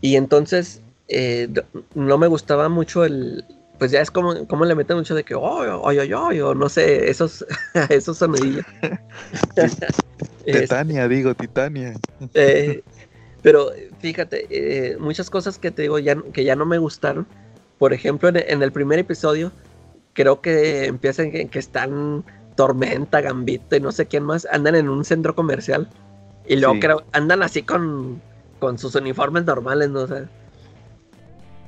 y entonces eh, no me gustaba mucho el. Pues ya es como, como le meten mucho de que, oh, oy, oy", o no sé, esos, [LAUGHS] esos sonidillos. [LAUGHS] Titania, digo, Titania. eh, pero fíjate, eh, muchas cosas que te digo ya, que ya no me gustaron. Por ejemplo, en, en el primer episodio, creo que empiezan que, que están Tormenta, Gambito y no sé quién más, andan en un centro comercial. Y luego Sí. creo, andan así con, con sus uniformes normales, ¿no? O sea,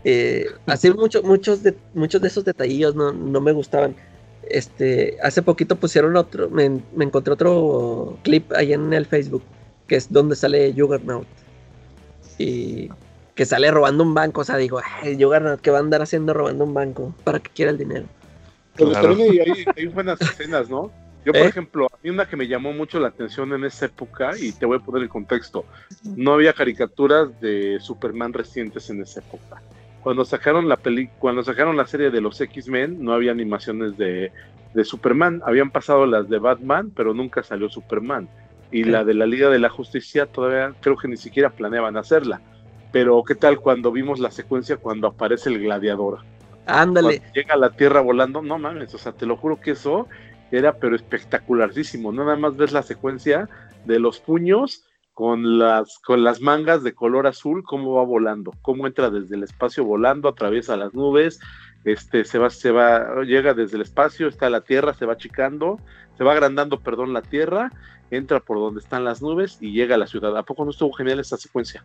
eh, así [LAUGHS] muchos muchos de, muchos de esos detallillos no, no me gustaban. Este, hace poquito pusieron otro, me, me encontré otro clip ahí en el Facebook, que es donde sale Juggernaut. Y que sale robando un banco, o sea, digo, ay, Juggernaut, ¿qué va a andar haciendo robando un banco? ¿Para que quiera el dinero? Pero Claro. también hay, hay- hay buenas escenas, ¿no? Yo, por ¿Eh? ejemplo, a mí una que me llamó mucho la atención en esa época, y te voy a poner el contexto, no había caricaturas de Superman recientes en esa época. Cuando sacaron la peli cuando sacaron la serie de los X-Men, no había animaciones de, de Superman, habían pasado las de Batman, pero nunca salió Superman. Y la de la Liga de la Justicia todavía creo que ni siquiera planeaban hacerla. Pero ¿qué tal cuando vimos la secuencia cuando aparece el gladiador? Ándale, cuando llega a la tierra volando, no mames, o sea, te lo juro que eso era pero espectacularísimo. No nada más ves la secuencia de los puños con las con las mangas de color azul, cómo va volando, cómo entra desde el espacio volando, atraviesa las nubes, este se va se va llega desde el espacio, está la tierra, se va achicando, se va agrandando, perdón, la tierra, entra por donde están las nubes y llega a la ciudad. ¿A poco no estuvo genial esa secuencia?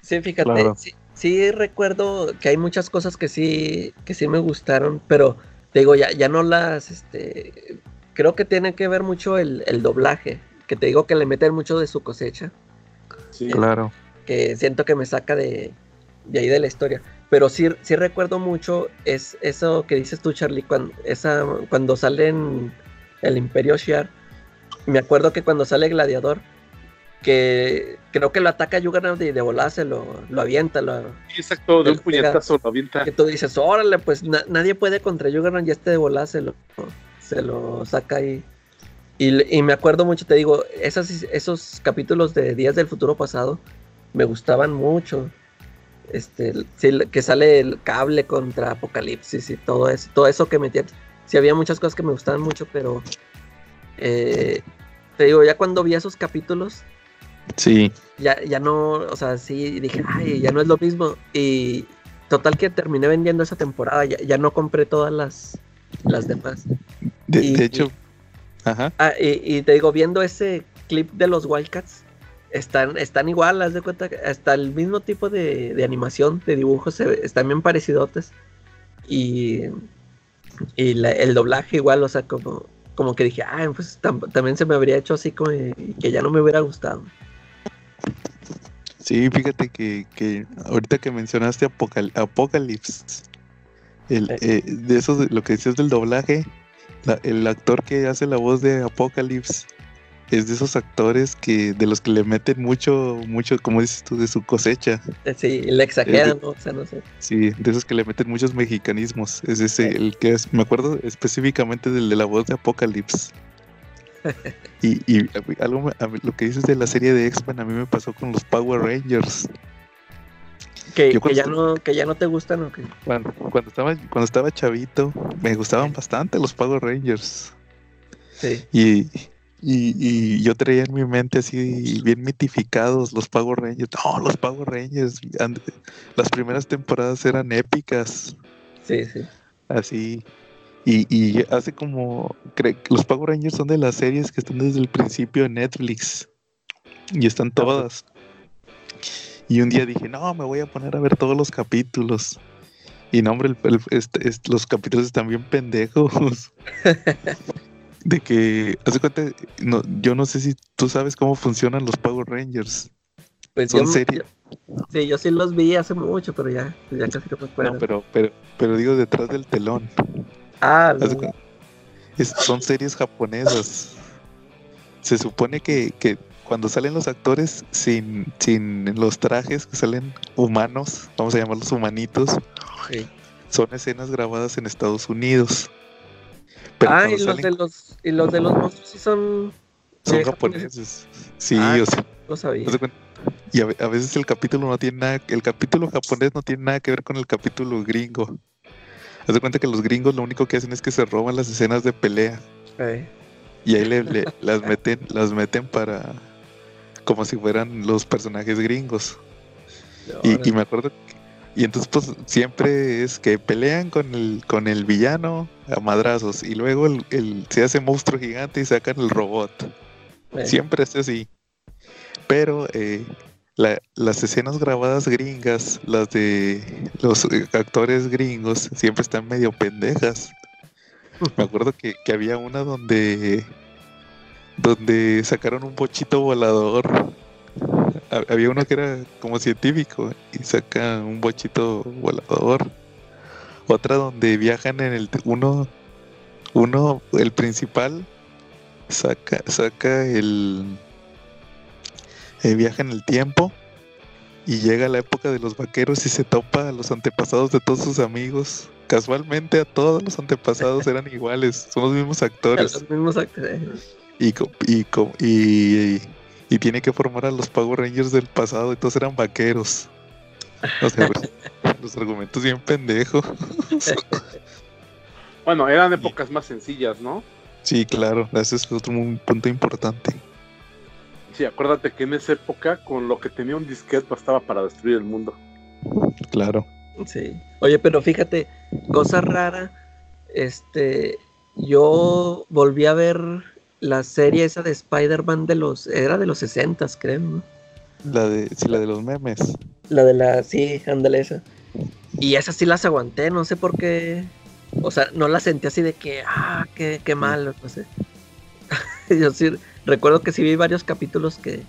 Sí, fíjate, Claro. sí, sí recuerdo que hay muchas cosas que sí, que sí me gustaron, pero te digo, ya, ya no las, este, creo que tiene que ver mucho el, el doblaje, que te digo que le meten mucho de su cosecha, Sí. Claro. que siento que me saca de, de ahí de la historia. Pero sí, sí recuerdo mucho es eso que dices tú, Charlie, cuando, esa, cuando sale en el Imperio Shiar. Me acuerdo que cuando sale Gladiador, que creo que lo ataca Juggernaut y de volada se lo, lo avienta, lo, Sí, exacto, de un Pega. puñetazo lo avienta. que tú dices, órale, pues na- nadie puede contra Juggernaut y este de volada se lo, se lo saca ahí. Y, y me acuerdo mucho, te digo, esas, esos capítulos de Días del Futuro Pasado me gustaban mucho. Este, que sale el cable contra Apocalipsis y todo eso, todo eso que metían. Sí, había muchas cosas que me gustaban mucho, pero eh, te digo, ya cuando vi esos capítulos, Sí. ya, ya no, o sea, sí dije, ay, ya no es lo mismo. Y total que terminé vendiendo esa temporada, ya, ya no compré todas las, las demás. De, Y- de hecho, ajá. Ah, y, y te digo, viendo ese clip de los Wildcats, están, están igual, haz de cuenta, hasta el mismo tipo de, de animación, de dibujos, están bien parecidotes. Y, y la- el doblaje igual, o sea, como, como que dije, ay, pues tam- también se me habría hecho así como que ya no me hubiera gustado. Sí, fíjate que, que ahorita que mencionaste Apocal Apocalypse, el, Eh. eh, de eso, lo que decías del doblaje, la- el actor que hace la voz de Apocalypse es de esos actores que de los que le meten mucho, mucho, como dices tú, de su cosecha. Eh, Sí, le exageran, ¿no? o sea, no sé. Sí, de esos que le meten muchos mexicanismos. Es ese, el que es, me acuerdo específicamente del de la voz de Apocalypse. Y, y algo, lo que dices de la serie de X-Men a mí me pasó con los Power Rangers. Que, ya no, que ya no te gustan o qué? Cuando, cuando estaba, cuando estaba chavito, me gustaban bastante los Power Rangers. Sí. Y, y, y yo traía en mi mente así bien mitificados los Power Rangers. No, los Power Rangers. and- Las primeras temporadas eran épicas. Sí, sí. Así. Y, y hace como. cre- los Power Rangers son de las series que están desde el principio en Netflix. Y están todas. Y un día dije, no, me voy a poner a ver todos los capítulos. Y no, hombre, el- el- este- este- los capítulos están bien pendejos. [LAUGHS] De que, haz de cuenta, no, yo no sé si tú sabes cómo funcionan los Power Rangers. Pues Son yo, series. yo- sí, yo sí los vi hace mucho, pero ya, ya casi no me acuerdo. No, pero, pero, pero digo detrás del telón. ah, no. cuenta, es- son series japonesas. Se supone que, que cuando salen los actores sin, sin los trajes, que salen humanos, vamos a llamarlos humanitos, son escenas grabadas en Estados Unidos. Pero ah, y los, salen, de los, y los de los monstruos sí son. son japoneses. Sí, Ah, o sea, No sabía. y a, ve- a veces el capítulo no tiene nada, el capítulo japonés no tiene nada que ver con el capítulo gringo. Haz de cuenta que los gringos lo único que hacen es que se roban las escenas de pelea Eh, y ahí le, le- las meten, las meten para como si fueran los personajes gringos. Y, me acuerdo que- y entonces pues siempre es que pelean con el con el villano a madrazos y luego el, el- se hace monstruo gigante y sacan el robot. Eh, Siempre es así. Pero eh, la- las escenas grabadas gringas, las de los eh, actores gringos, siempre están medio pendejas. [LAUGHS] Me acuerdo que, que había una donde donde sacaron un bochito volador. Ha- Había uno que era como científico y saca un bochito volador. Otra donde viajan en el uno uno el principal saca saca el, el viaje en el tiempo y llega a la época de los vaqueros y se topa a los antepasados de todos sus amigos. Casualmente a todos los antepasados eran iguales, son los mismos actores [LAUGHS] Los mismos actores. Y, y, y, y tiene que formar a los Power Rangers del pasado y todos eran vaqueros. O sea, pues, [LAUGHS] los argumentos bien pendejos. [LAUGHS] Bueno, eran épocas más sencillas, ¿no? Sí, claro, ese es otro punto importante. Sí, acuérdate que en esa época con lo que tenía un disquete bastaba para destruir el mundo. Claro. Sí. Oye, pero fíjate, cosa rara, este, yo volví a ver la serie esa de Spider-Man de los, era de los 60 creo, ¿no? La de, sí, la de los memes. La de la, sí, ándale esa. Y esas sí las aguanté, no sé por qué. O sea, no las sentí así de que, ah, qué, qué mal, no sé. [LAUGHS] Yo sí, recuerdo que sí vi varios capítulos que,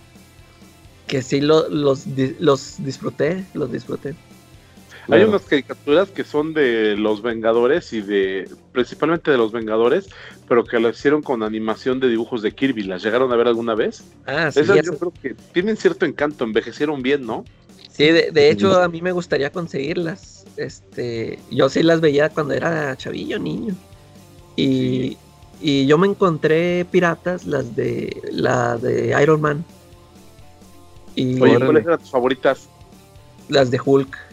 que sí lo- los, los disfruté, los disfruté. Hay unas caricaturas que son de los Vengadores y de principalmente de los Vengadores, pero que lo hicieron con animación de dibujos de Kirby. ¿Las llegaron a ver alguna vez? Ah, sí, Esas yo creo que tienen cierto encanto, envejecieron bien, ¿no? sí, de, de hecho a mí me gustaría conseguirlas. Este, yo sí las veía cuando era chavillo, niño. Y, y yo me encontré piratas, las de la de Iron Man. Y Oye. ¿cuáles eran tus favoritas? las de Hulk.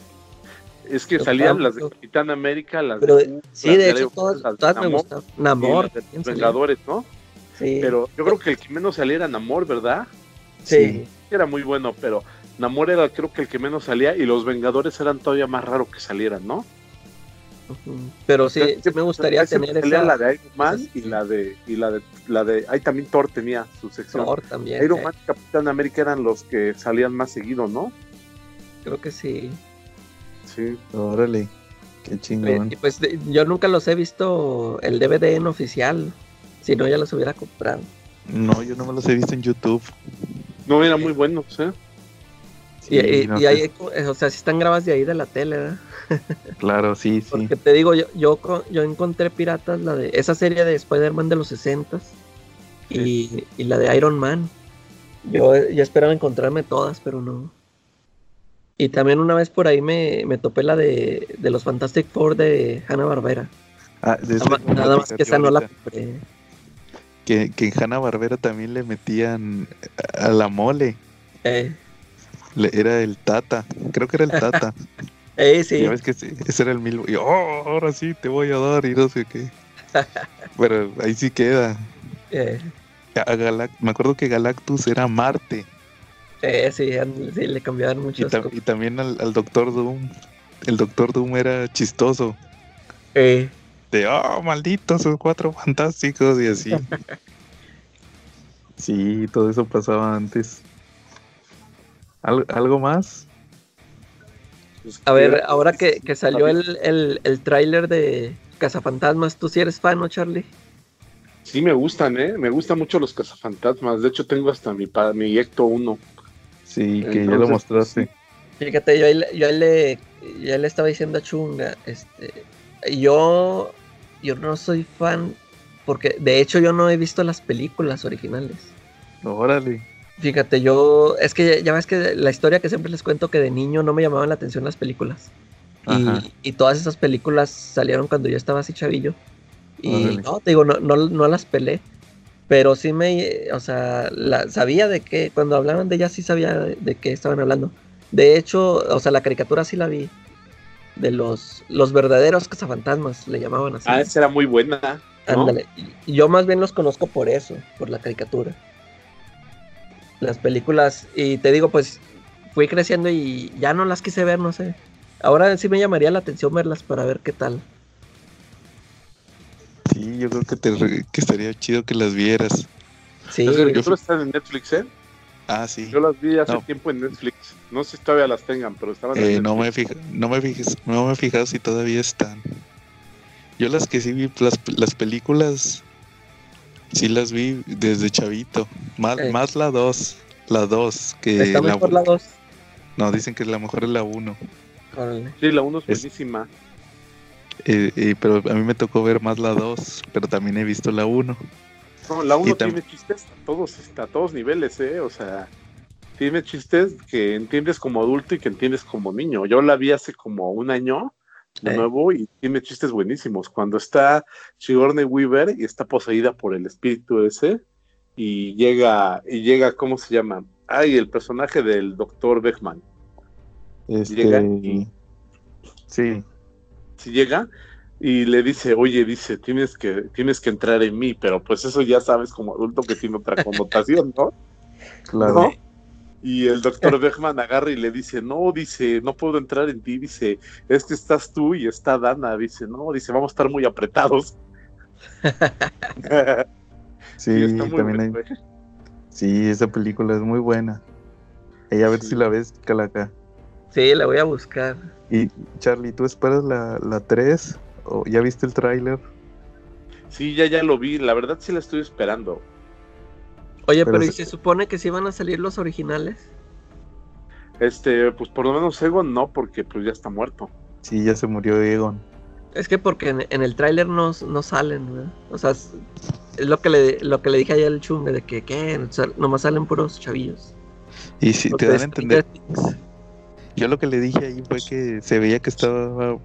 Es que salían las de. Capitán América, las Pero de sí, las de hecho todas, las todas me Namor gustaban. Namor, de los. Vengadores, ¿no? Sí, Pero yo creo que el que menos salía era Namor, ¿verdad? sí. Era muy bueno, pero Namor era creo que el que menos salía y los Vengadores eran todavía más raro que salieran, ¿no? Pero sí, me gustaría tener esa la de Iron Man esas- y la de y la de la de ahí también Thor tenía su sección. Thor también. Iron eh, Man y Capitán América eran los que salían más seguido, ¿no? Creo que sí. Sí. Órale. Qué Eh, chingón. Y pues yo nunca los he visto el DVD en oficial. Si no, ya los hubiera comprado. No, yo no me los he visto en YouTube. No eran muy buenos, ¿eh? Y, Sí, y- no y sé. ahí, o sea, si están grabadas de ahí de la tele, ¿verdad? [LAUGHS] Claro, sí, sí. Porque te digo, yo, yo, yo encontré piratas, la de esa serie de Spider-Man de los 60 y, y la de Iron Man. Yo, yo esperaba encontrarme todas, pero no. Y también una vez por ahí me, me topé la de, de los Fantastic Four de Hanna Barbera. Ah, Nada, nada más que esa no la compré. Que, que en Hanna Barbera también le metían a la mole. Eh, Le- era el Tata. Creo que era el Tata. [LAUGHS] eh, sí. Ya ves que sí, ese era el mil. Y oh, ahora sí te voy a dar y no sé qué. [LAUGHS] Pero ahí sí queda. eh, A Galac- me acuerdo que Galactus era Marte. Eh, sí, an- sí, le cambiaron Y, cosas. y también al, al Doctor Doom. El Doctor Doom era chistoso. Eh, De oh, malditos, esos cuatro fantásticos y así. [LAUGHS] Sí, todo eso pasaba antes. ¿Al- ¿Algo más? Pues, a ver, ahora que, que salió el, el, el tráiler de Cazafantasmas, ¿tú sí eres fan, no, Charlie? Sí me gustan, ¿eh? Me gustan mucho los cazafantasmas. De hecho, tengo hasta mi, mi Ecto 1. Sí, que ya lo Entonces, mostraste. Fíjate, yo ahí, le- yo ahí le, yo ahí le estaba diciendo a Chunga, este, yo, yo no soy fan, porque de hecho yo no he visto las películas originales. Órale. Fíjate, yo, es que ya, ya ves que la historia que siempre les cuento que de niño no me llamaban la atención las películas. Y, y todas esas películas salieron cuando yo estaba así chavillo. Y Órale. no, te digo, no, no, no las pelé. Pero sí me, o sea, la, sabía de qué, cuando hablaban de ella sí sabía de, de qué estaban hablando. De hecho, o sea, la caricatura sí la vi. De los, los verdaderos cazafantasmas, le llamaban así. Ah, esa era muy buena. ¿no? Ándale. Yo más bien los conozco por eso, por la caricatura. Las películas, y te digo, pues fui creciendo y ya no las quise ver, no sé. Ahora sí me llamaría la atención verlas para ver qué tal. Sí, yo creo que, te, re- que estaría chido que las vieras. Sí, yo caricaturas están en Netflix, ¿eh? Ah, sí. Yo las vi hace No. tiempo en Netflix. No sé si todavía las tengan, pero estaban Eh, en no me Netflix. fija, no me fijes, no me he fijado si todavía están. Yo las que sí vi, las, las películas, sí las vi desde chavito. Más, Eh. más la 2, la 2, que está la, mejor la 2. no, dicen que la mejor es la 1. Sí, la 1 es Es- buenísima. Eh, eh, pero a mí me tocó ver más la 2, pero también he visto la 1. No, la 1 Y tam- tiene chistes a todos, a todos niveles, ¿eh? O sea, tiene chistes que entiendes como adulto y que entiendes como niño. Yo la vi hace como un año de Eh. nuevo y tiene chistes buenísimos. Cuando está Sigourney Weaver y está poseída por el espíritu ese y llega, y llega, ¿cómo se llama? Ay, el personaje del doctor Beckman. Este, Llega y- Sí, si llega y le dice, oye, dice, tienes que, tienes que entrar en mí, pero pues eso ya sabes como adulto que tiene otra connotación, ¿no? claro. ¿No? Y el doctor Beckman agarra y le dice, no, dice, no puedo entrar en ti, dice, es que estás tú y está Dana, dice, no, dice, vamos a estar muy apretados. [LAUGHS] Sí, Y está muy también hay- ¿eh? sí, esa película es muy buena. Y a ver Sí. si la ves, Calaca. Sí, la voy a buscar. Y Charlie, ¿tú esperas la, la 3? ¿O ya viste el tráiler? Sí, ya, ya lo vi, la verdad sí la estoy esperando. Oye, Pero pero, ¿y se- se supone que sí van a salir los originales? Este, pues por lo menos Egon no, porque pues ya está muerto. Sí, ya se murió Egon. Es que porque en, en el tráiler no, no salen, ¿verdad? O sea, es, es lo que le lo que le dije ayer al chungue de que, ¿qué? O sea, nomás salen puros chavillos. Y si te dan a entender. Yo lo que le dije ahí fue que se veía que estaba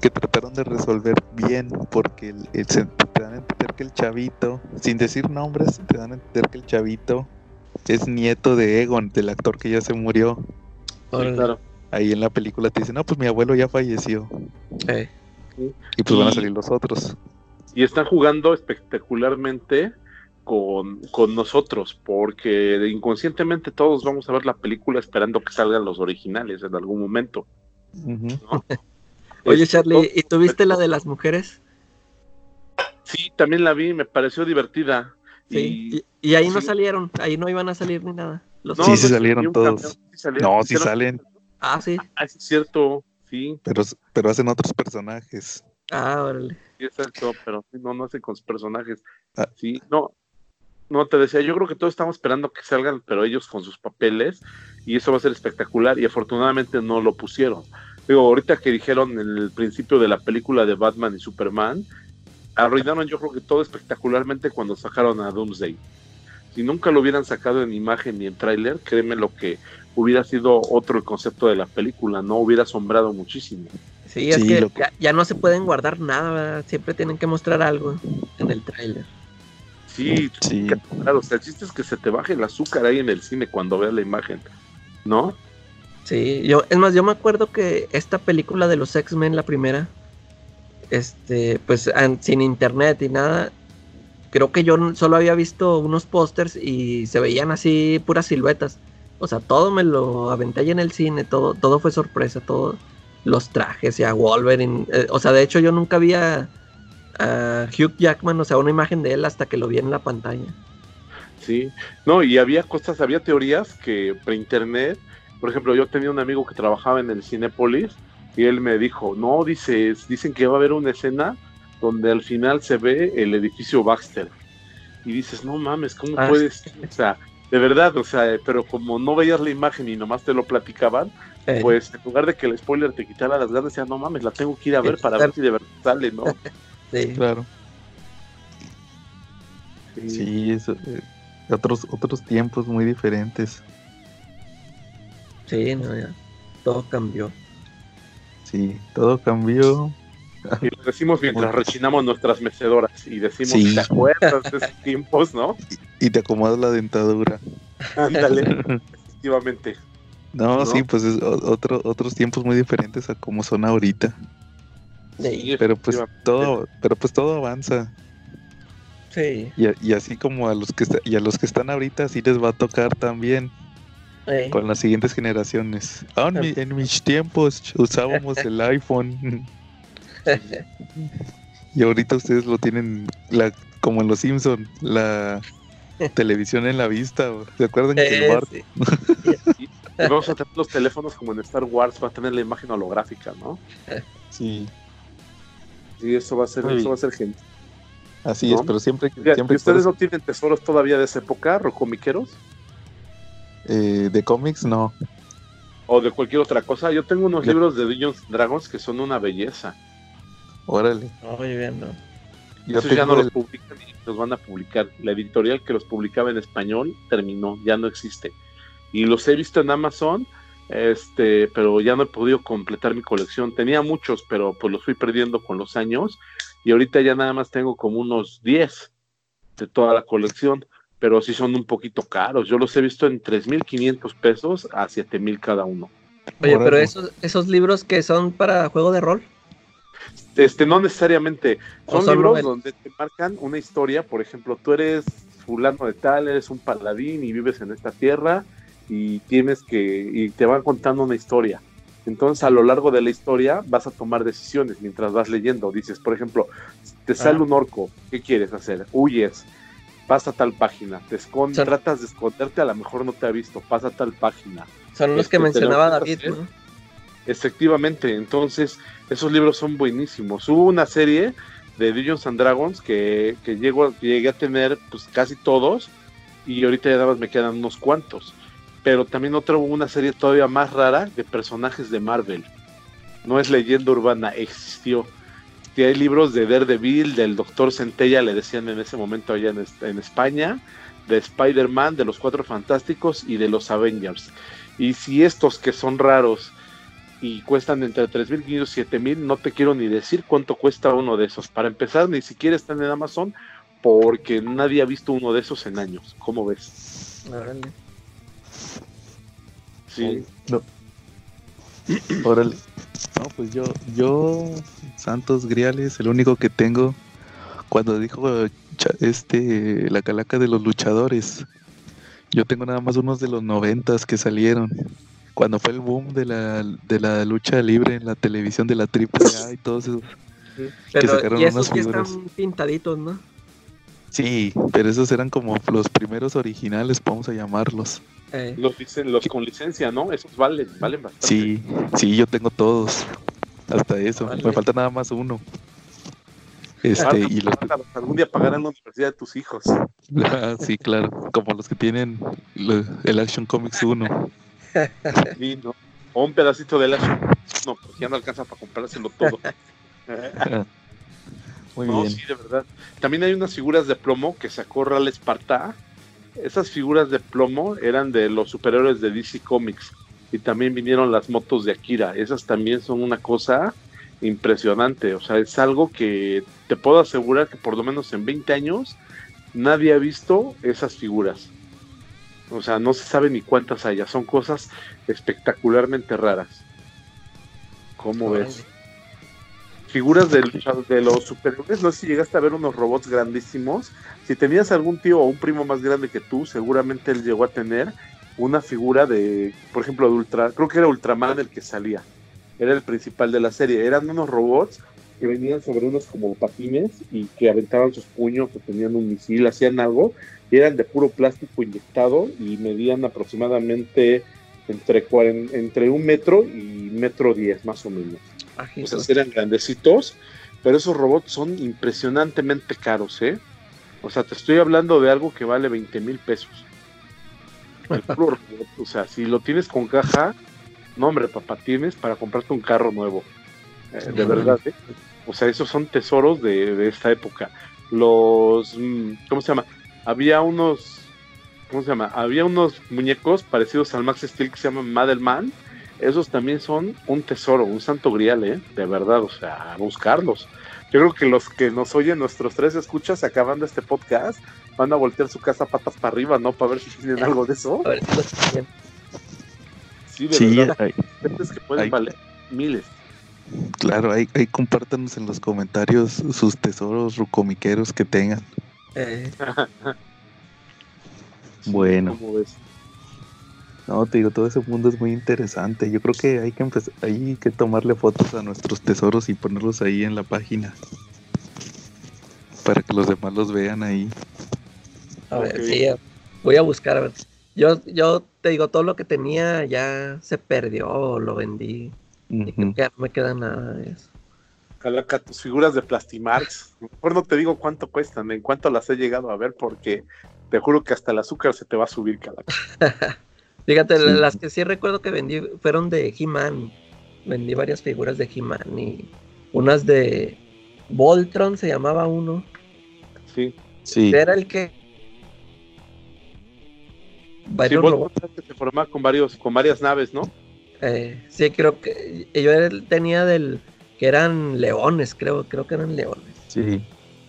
que trataron de resolver bien porque el, el- se- te dan a entender que el chavito, sin decir nombres, te dan a entender que el chavito es nieto de Egon, del actor que ya se murió. Sí, Órale. claro. Ahí en la película te dicen, no, pues mi abuelo ya falleció. Eh, Y pues van a salir los otros. y están jugando espectacularmente con, con nosotros, porque inconscientemente todos vamos a ver la película esperando que salgan los originales en algún momento. [LAUGHS] Oye, Charlie, ¿y tú viste la de las mujeres? Sí, también la vi, me pareció divertida. Sí. Y, y ahí no salieron, ahí no iban a salir ni nada. Los- Sí, sí vi salieron todos. cameo, sí salieron. No, sí Hicieron- salen, Ah, sí. Ah, sí, es cierto, sí, pero, pero hacen otros personajes. Ah, órale. sí, exacto, pero no, no hace con sus personajes. Ah. Sí, no, no te decía, yo creo que todos estamos esperando que salgan, pero ellos con sus papeles, y eso va a ser espectacular, y afortunadamente no lo pusieron. Digo, ahorita que dijeron en el principio de la película de Batman y Superman, arruinaron yo creo que todo espectacularmente cuando sacaron a Doomsday. Si nunca lo hubieran sacado en imagen ni en tráiler, créeme lo que hubiera sido otro el concepto de la película, no hubiera asombrado muchísimo. Sí, es Sí, que ya, ya no se pueden guardar nada, ¿verdad? siempre tienen que mostrar algo en el tráiler. Sí, Sí. claro, o sea, el chiste es que se te baje el azúcar ahí en el cine cuando veas la imagen, ¿no? Sí, yo, es más, yo me acuerdo que esta película de los X-Men, la primera, este, pues an- sin internet y nada, creo que yo solo había visto unos pósters y se veían así puras siluetas. O sea, todo me lo aventé ahí en el cine, todo, todo fue sorpresa, todo, los trajes y a Wolverine. eh, o sea, de hecho yo nunca vi a, Hugh Jackman, o sea, una imagen de él hasta que lo vi en la pantalla. Sí, no, y había cosas, había teorías que pre internet, por ejemplo, yo tenía un amigo que trabajaba en el Cinépolis y él me dijo, no, dices, dicen que va a haber una escena donde al final se ve el edificio Baxter. Y dices, no mames, ¿cómo Ah. puedes? O sea, de verdad, o sea, pero como no veías la imagen y nomás te lo platicaban, Eh, pues en lugar de que el spoiler te quitara las ganas, decía, no mames, la tengo que ir a ver para ver si de verdad sale, ¿no? [LAUGHS] sí. Claro. Sí, eso, eh, otros, otros tiempos muy diferentes. Sí, no, ya. Todo cambió. Sí, todo cambió. Y lo decimos mientras rechinamos nuestras mecedoras y decimos, Sí. ¿te acuerdas de esos tiempos, no? [LAUGHS] Y te acomodas la dentadura. Ándale, efectivamente. No, ¿No? sí, pues es otro, otros tiempos muy diferentes a como son ahorita. Sí, Pero pues todo, pero pues todo avanza. sí. Y, a- y así como a los que y a los que están ahorita así les va a tocar también con las siguientes generaciones. Ah, en, mi- en mis tiempos usábamos el [LAUGHS] iPhone. y ahorita ustedes lo tienen la, como en los Simpson, la televisión en la vista. ¿Se acuerdan que el eh, Bart sí. [LAUGHS] Y vamos a tener los teléfonos como en Star Wars, va a tener la imagen holográfica, ¿no? Sí, Y eso va a ser, eso va a ser genial. así ¿No? es, pero siempre, Oiga, siempre ¿y ustedes por no tienen tesoros todavía de esa época, rocomiqueros? eh, de cómics no. O de cualquier otra cosa. Yo tengo unos libros de Dungeons Dragons que son una belleza. Órale. Muy bien, ¿no? Yo Esos ya no los publican y los van a publicar. La editorial que los publicaba en español terminó, ya no existe. Y los he visto en Amazon, este, pero ya no he podido completar mi colección. Tenía muchos, pero pues los fui perdiendo con los años. Y ahorita ya nada más tengo como unos 10 de toda la colección, pero sí son un poquito caros. Yo los he visto en 3.500 pesos a 7.000 cada uno. Oye, pero esos, esos libros que son para juego de rol. Este, no necesariamente. Son son libros novelas. donde te marcan una historia. Por ejemplo, tú eres fulano de tal, eres un paladín y vives en esta tierra y tienes que y te van contando una historia. Entonces, a lo largo de la historia vas a tomar decisiones mientras vas leyendo. Dices, por ejemplo, te sale un orco, ¿qué quieres hacer? Huyes, pasa a tal página, te escondes, Son- tratas de esconderte, a lo mejor no te ha visto, pasa a tal página. Son los Este, que te lo mencionaba David. Efectivamente, entonces esos libros son buenísimos. Hubo una serie de Dungeons and Dragons que, que llego- llegué a tener pues casi todos y ahorita ya nada más me quedan unos cuantos. Pero también otra una serie todavía más rara de personajes de Marvel. No es leyenda urbana, existió. Y hay libros de Daredevil, del Doctor Centella, le decían en ese momento allá en, es- en España, de Spider-Man, de los Cuatro Fantásticos y de los Avengers. Y si estos que son raros y cuestan entre 3.500 y 7.000, no te quiero ni decir cuánto cuesta uno de esos. Para empezar, ni siquiera están en Amazon porque nadie ha visto uno de esos en años. ¿Cómo ves? Sí. Órale. No, pues yo, yo, Santos Griales, el único que tengo, cuando dijo este, la calaca de los luchadores, yo tengo nada más unos de los noventas que salieron. Cuando fue el boom de la, de la lucha libre en la televisión de la AAA y todos esos. Pero, sacaron y esos unas que figuras. están pintaditos, ¿no? Sí, pero esos eran como los primeros originales, vamos a llamarlos. Eh, Los, los con licencia, ¿no? Esos valen, valen bastante. Sí, sí, yo tengo todos. Hasta eso. Me falta nada más uno. Este, Falta- y los algún día pagarán la universidad de tus hijos. Ah, sí, claro, como los que tienen lo- el Action Comics 1. Sí, ¿no? O un pedacito de la no, porque ya no alcanza para comprárselo todo. [LAUGHS] Muy no, bien. sí, de verdad. También hay unas figuras de plomo que sacó Real Esparta. Esas figuras de plomo eran de los superhéroes de DC Comics. Y también vinieron las motos de Akira. Esas también son una cosa impresionante. O sea, es algo que te puedo asegurar que por lo menos en 20 años nadie ha visto esas figuras. O sea, no se sabe ni cuántas haya. Son cosas espectacularmente raras. ¿Cómo ves? Figuras de, de los superhéroes, no sé si llegaste a ver unos robots grandísimos. Si tenías algún tío o un primo más grande que tú, seguramente él llegó a tener una figura de, por ejemplo, de Ultra, creo que era Ultraman el que salía. Era el principal de la serie. Eran unos robots que venían sobre unos como patines y que aventaban sus puños o tenían un misil, hacían algo. Y eran de puro plástico inyectado y medían aproximadamente entre, entre un metro y metro diez, más o menos. O Bajitos. sea, eran grandecitos, pero esos robots son impresionantemente caros, ¿eh? O sea, te estoy hablando de algo que vale 20 mil pesos. El puro [LAUGHS] robot, o sea, si lo tienes con caja, no hombre, papá, tienes para comprarte un carro nuevo. Eh, de verdad, ¿eh? O sea, esos son tesoros de, de esta época. Los, mm, ¿cómo se llama? Había unos, ¿cómo se llama? Había unos muñecos parecidos al Max Steel que se llaman Madelman, esos también son un tesoro, un santo grial, ¿eh? De verdad, o sea, buscarlos. Yo creo que los que nos oyen, nuestros tres escuchas, acabando este podcast, van a voltear su casa patas para arriba, ¿no? Para ver si tienen algo de eso. A ver si los tienen. Sí, de Sí, verdad. Gentes que pueden valer miles. claro, ahí, ahí compártanos en los comentarios sus tesoros rucomiqueros que tengan. Eh, [LAUGHS] Bueno. ¿cómo ves? No, te digo, todo ese mundo es muy interesante. Yo creo que hay que empezar, hay que tomarle fotos a nuestros tesoros y ponerlos ahí en la página. Para que los demás los vean ahí. a ver, sí, voy a buscar. A ver. Yo, yo te digo, todo lo que tenía ya se perdió o lo vendí. Y creo Ujú. que ya no me queda nada de eso. Calaca, tus figuras de Plastimarks. Mejor no te digo cuánto cuestan, en cuánto las he llegado a ver, porque te juro que hasta el azúcar se te va a subir, Calaca. [LAUGHS] Fíjate, Sí. las que sí recuerdo que vendí fueron de He-Man. Vendí varias figuras de He-Man y unas de Voltron se llamaba uno. Sí. Sí, Era el que. Sí, Varios vos que se formaba con varios, con varias naves, ¿no? Eh, sí, creo que yo tenía del que eran leones, creo, creo que eran leones. sí.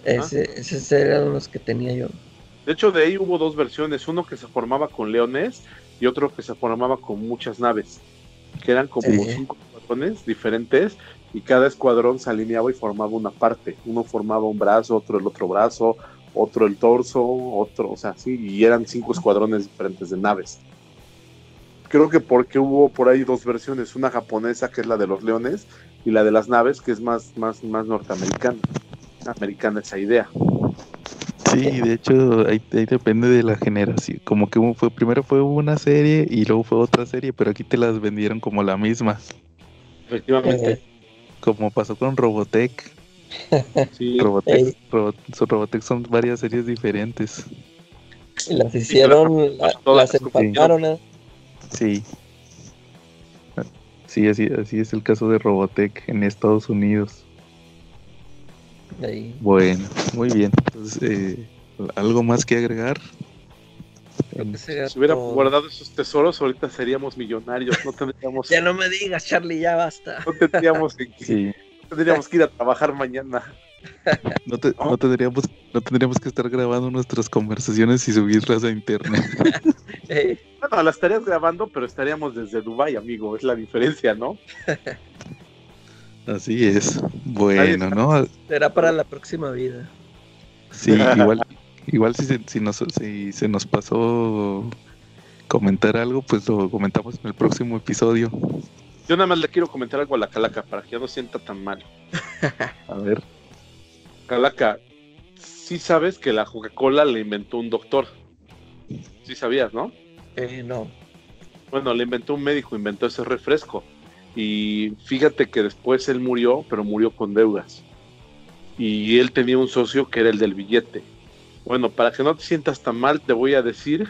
Ese, esos eran los que tenía yo. De hecho, de ahí hubo dos versiones, uno que se formaba con leones y otro que se formaba con muchas naves, que eran como Sí. cinco escuadrones diferentes y cada escuadrón se alineaba y formaba una parte. Uno formaba un brazo, otro el otro brazo, otro el torso, otro, o sea, sí, y eran cinco escuadrones diferentes de naves. Creo que porque hubo por ahí dos versiones, una japonesa que es la de los leones y la de las naves que es más, más, más norteamericana. Americana esa idea. Sí, de hecho, ahí, ahí depende de la generación. Como que fue, primero fue una serie y luego fue otra serie, pero aquí te las vendieron como la misma. Efectivamente. Eh, Como pasó con Robotech. [LAUGHS] sí. Robotech. Robot- Robotech son varias series diferentes. y las hicieron, la- las las empataron. ¿eh? Sí. Sí, así, así es el caso de Robotech en Estados Unidos. Ahí. Bueno, muy bien. Entonces, eh, ¿algo más que agregar? Si hubiera todo. guardado esos tesoros, ahorita seríamos millonarios. No tendríamos, [LAUGHS] Ya no me digas, Charlie, ya basta. no tendríamos, que, Sí. no tendríamos que ir a trabajar mañana. No, te- no tendríamos, no tendríamos que estar grabando nuestras conversaciones y subirlas a internet. [LAUGHS] Eh, Bueno, la estarías grabando, pero estaríamos desde Dubai, amigo. Es la diferencia, ¿no? [LAUGHS] Así es. Bueno, ¿no? será para la próxima vida. Sí, [LAUGHS] igual, igual si, se, si, nos, si se nos pasó comentar algo, pues lo comentamos en el próximo episodio. Yo nada más le quiero comentar algo a la Calaca para que ya no sienta tan mal. A ver. Calaca, sí sabes que la Coca-Cola le inventó un doctor. Sí sabías, ¿no? Eh, no. Bueno, le inventó un médico, inventó ese refresco. Y fíjate que después él murió, pero murió con deudas. Y él tenía un socio que era el del billete. Bueno, para que no te sientas tan mal, te voy a decir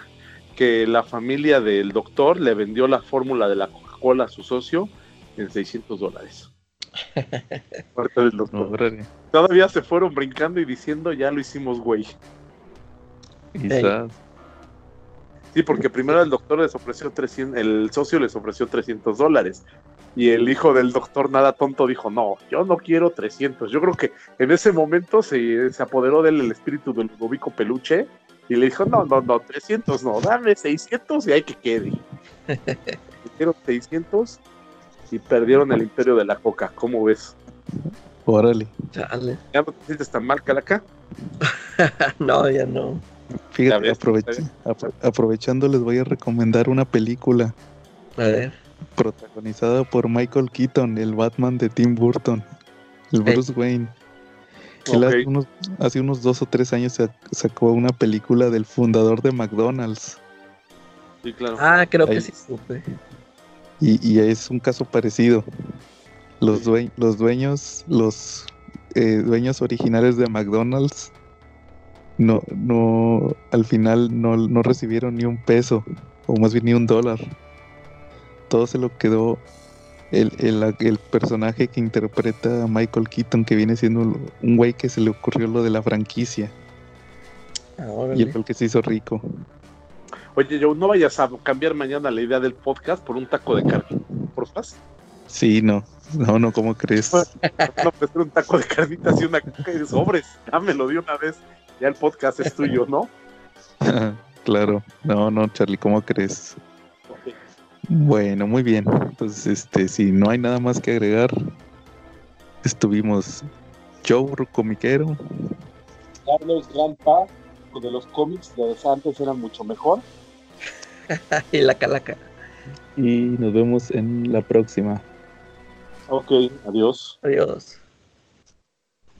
que la familia del doctor le vendió la fórmula de la Coca-Cola a su socio en 600 dólares. [LAUGHS] Parte del doctor. Todavía se fueron brincando y diciendo, ya lo hicimos, güey. Quizás. Sí, porque primero el doctor les ofreció 300, el socio les ofreció 300 dólares. Y el hijo del doctor nada tonto dijo, no, yo no quiero 300. Yo creo que en ese momento se, se apoderó de él el espíritu del Ludovico Peluche y le dijo, no, no, no, 300 no, dame 600 y hay que quede. [LAUGHS] Hicieron 600 y perdieron el imperio de la coca. ¿Cómo ves? Órale. Chale. ¿Ya no te sientes tan mal, Calaca? [LAUGHS] no, ya no. Fíjate, aprovecha- aprovechando les voy a recomendar una película A ver. Protagonizada por Michael Keaton, el Batman de Tim Burton, el. Bruce Wayne. Él hace, unos, hace unos dos o tres años sa- sacó una película del fundador de McDonald's Sí, claro. Ah, creo Ahí. que sí y, y es un caso parecido. Los, due- los dueños, los eh, dueños originales de McDonald's no, no, al final no, no recibieron ni un peso, o más bien ni un dólar. Todo se lo quedó el, el, el personaje que interpreta a Michael Keaton, que viene siendo un güey que se le ocurrió lo de la franquicia, Ah, y órale. él fue el que se hizo rico. Oye, yo no vayas a cambiar mañana la idea del podcast por un taco de carne. porfas? Sí, no. No, no, ¿cómo crees? [LAUGHS] No, pues un taco de carnitas y una caja de sobres. Dámelo de una vez. Ya el podcast es tuyo, ¿no? [LAUGHS] claro. No, no, Charlie, ¿cómo crees? Bueno, muy bien. Entonces, este, si no hay nada más que agregar, estuvimos Joe Comiquero. Carlos Grandpa, de los cómics de antes eran mucho mejor. [LAUGHS] y la calaca. Y nos vemos en la próxima. Ok, adiós. Adiós.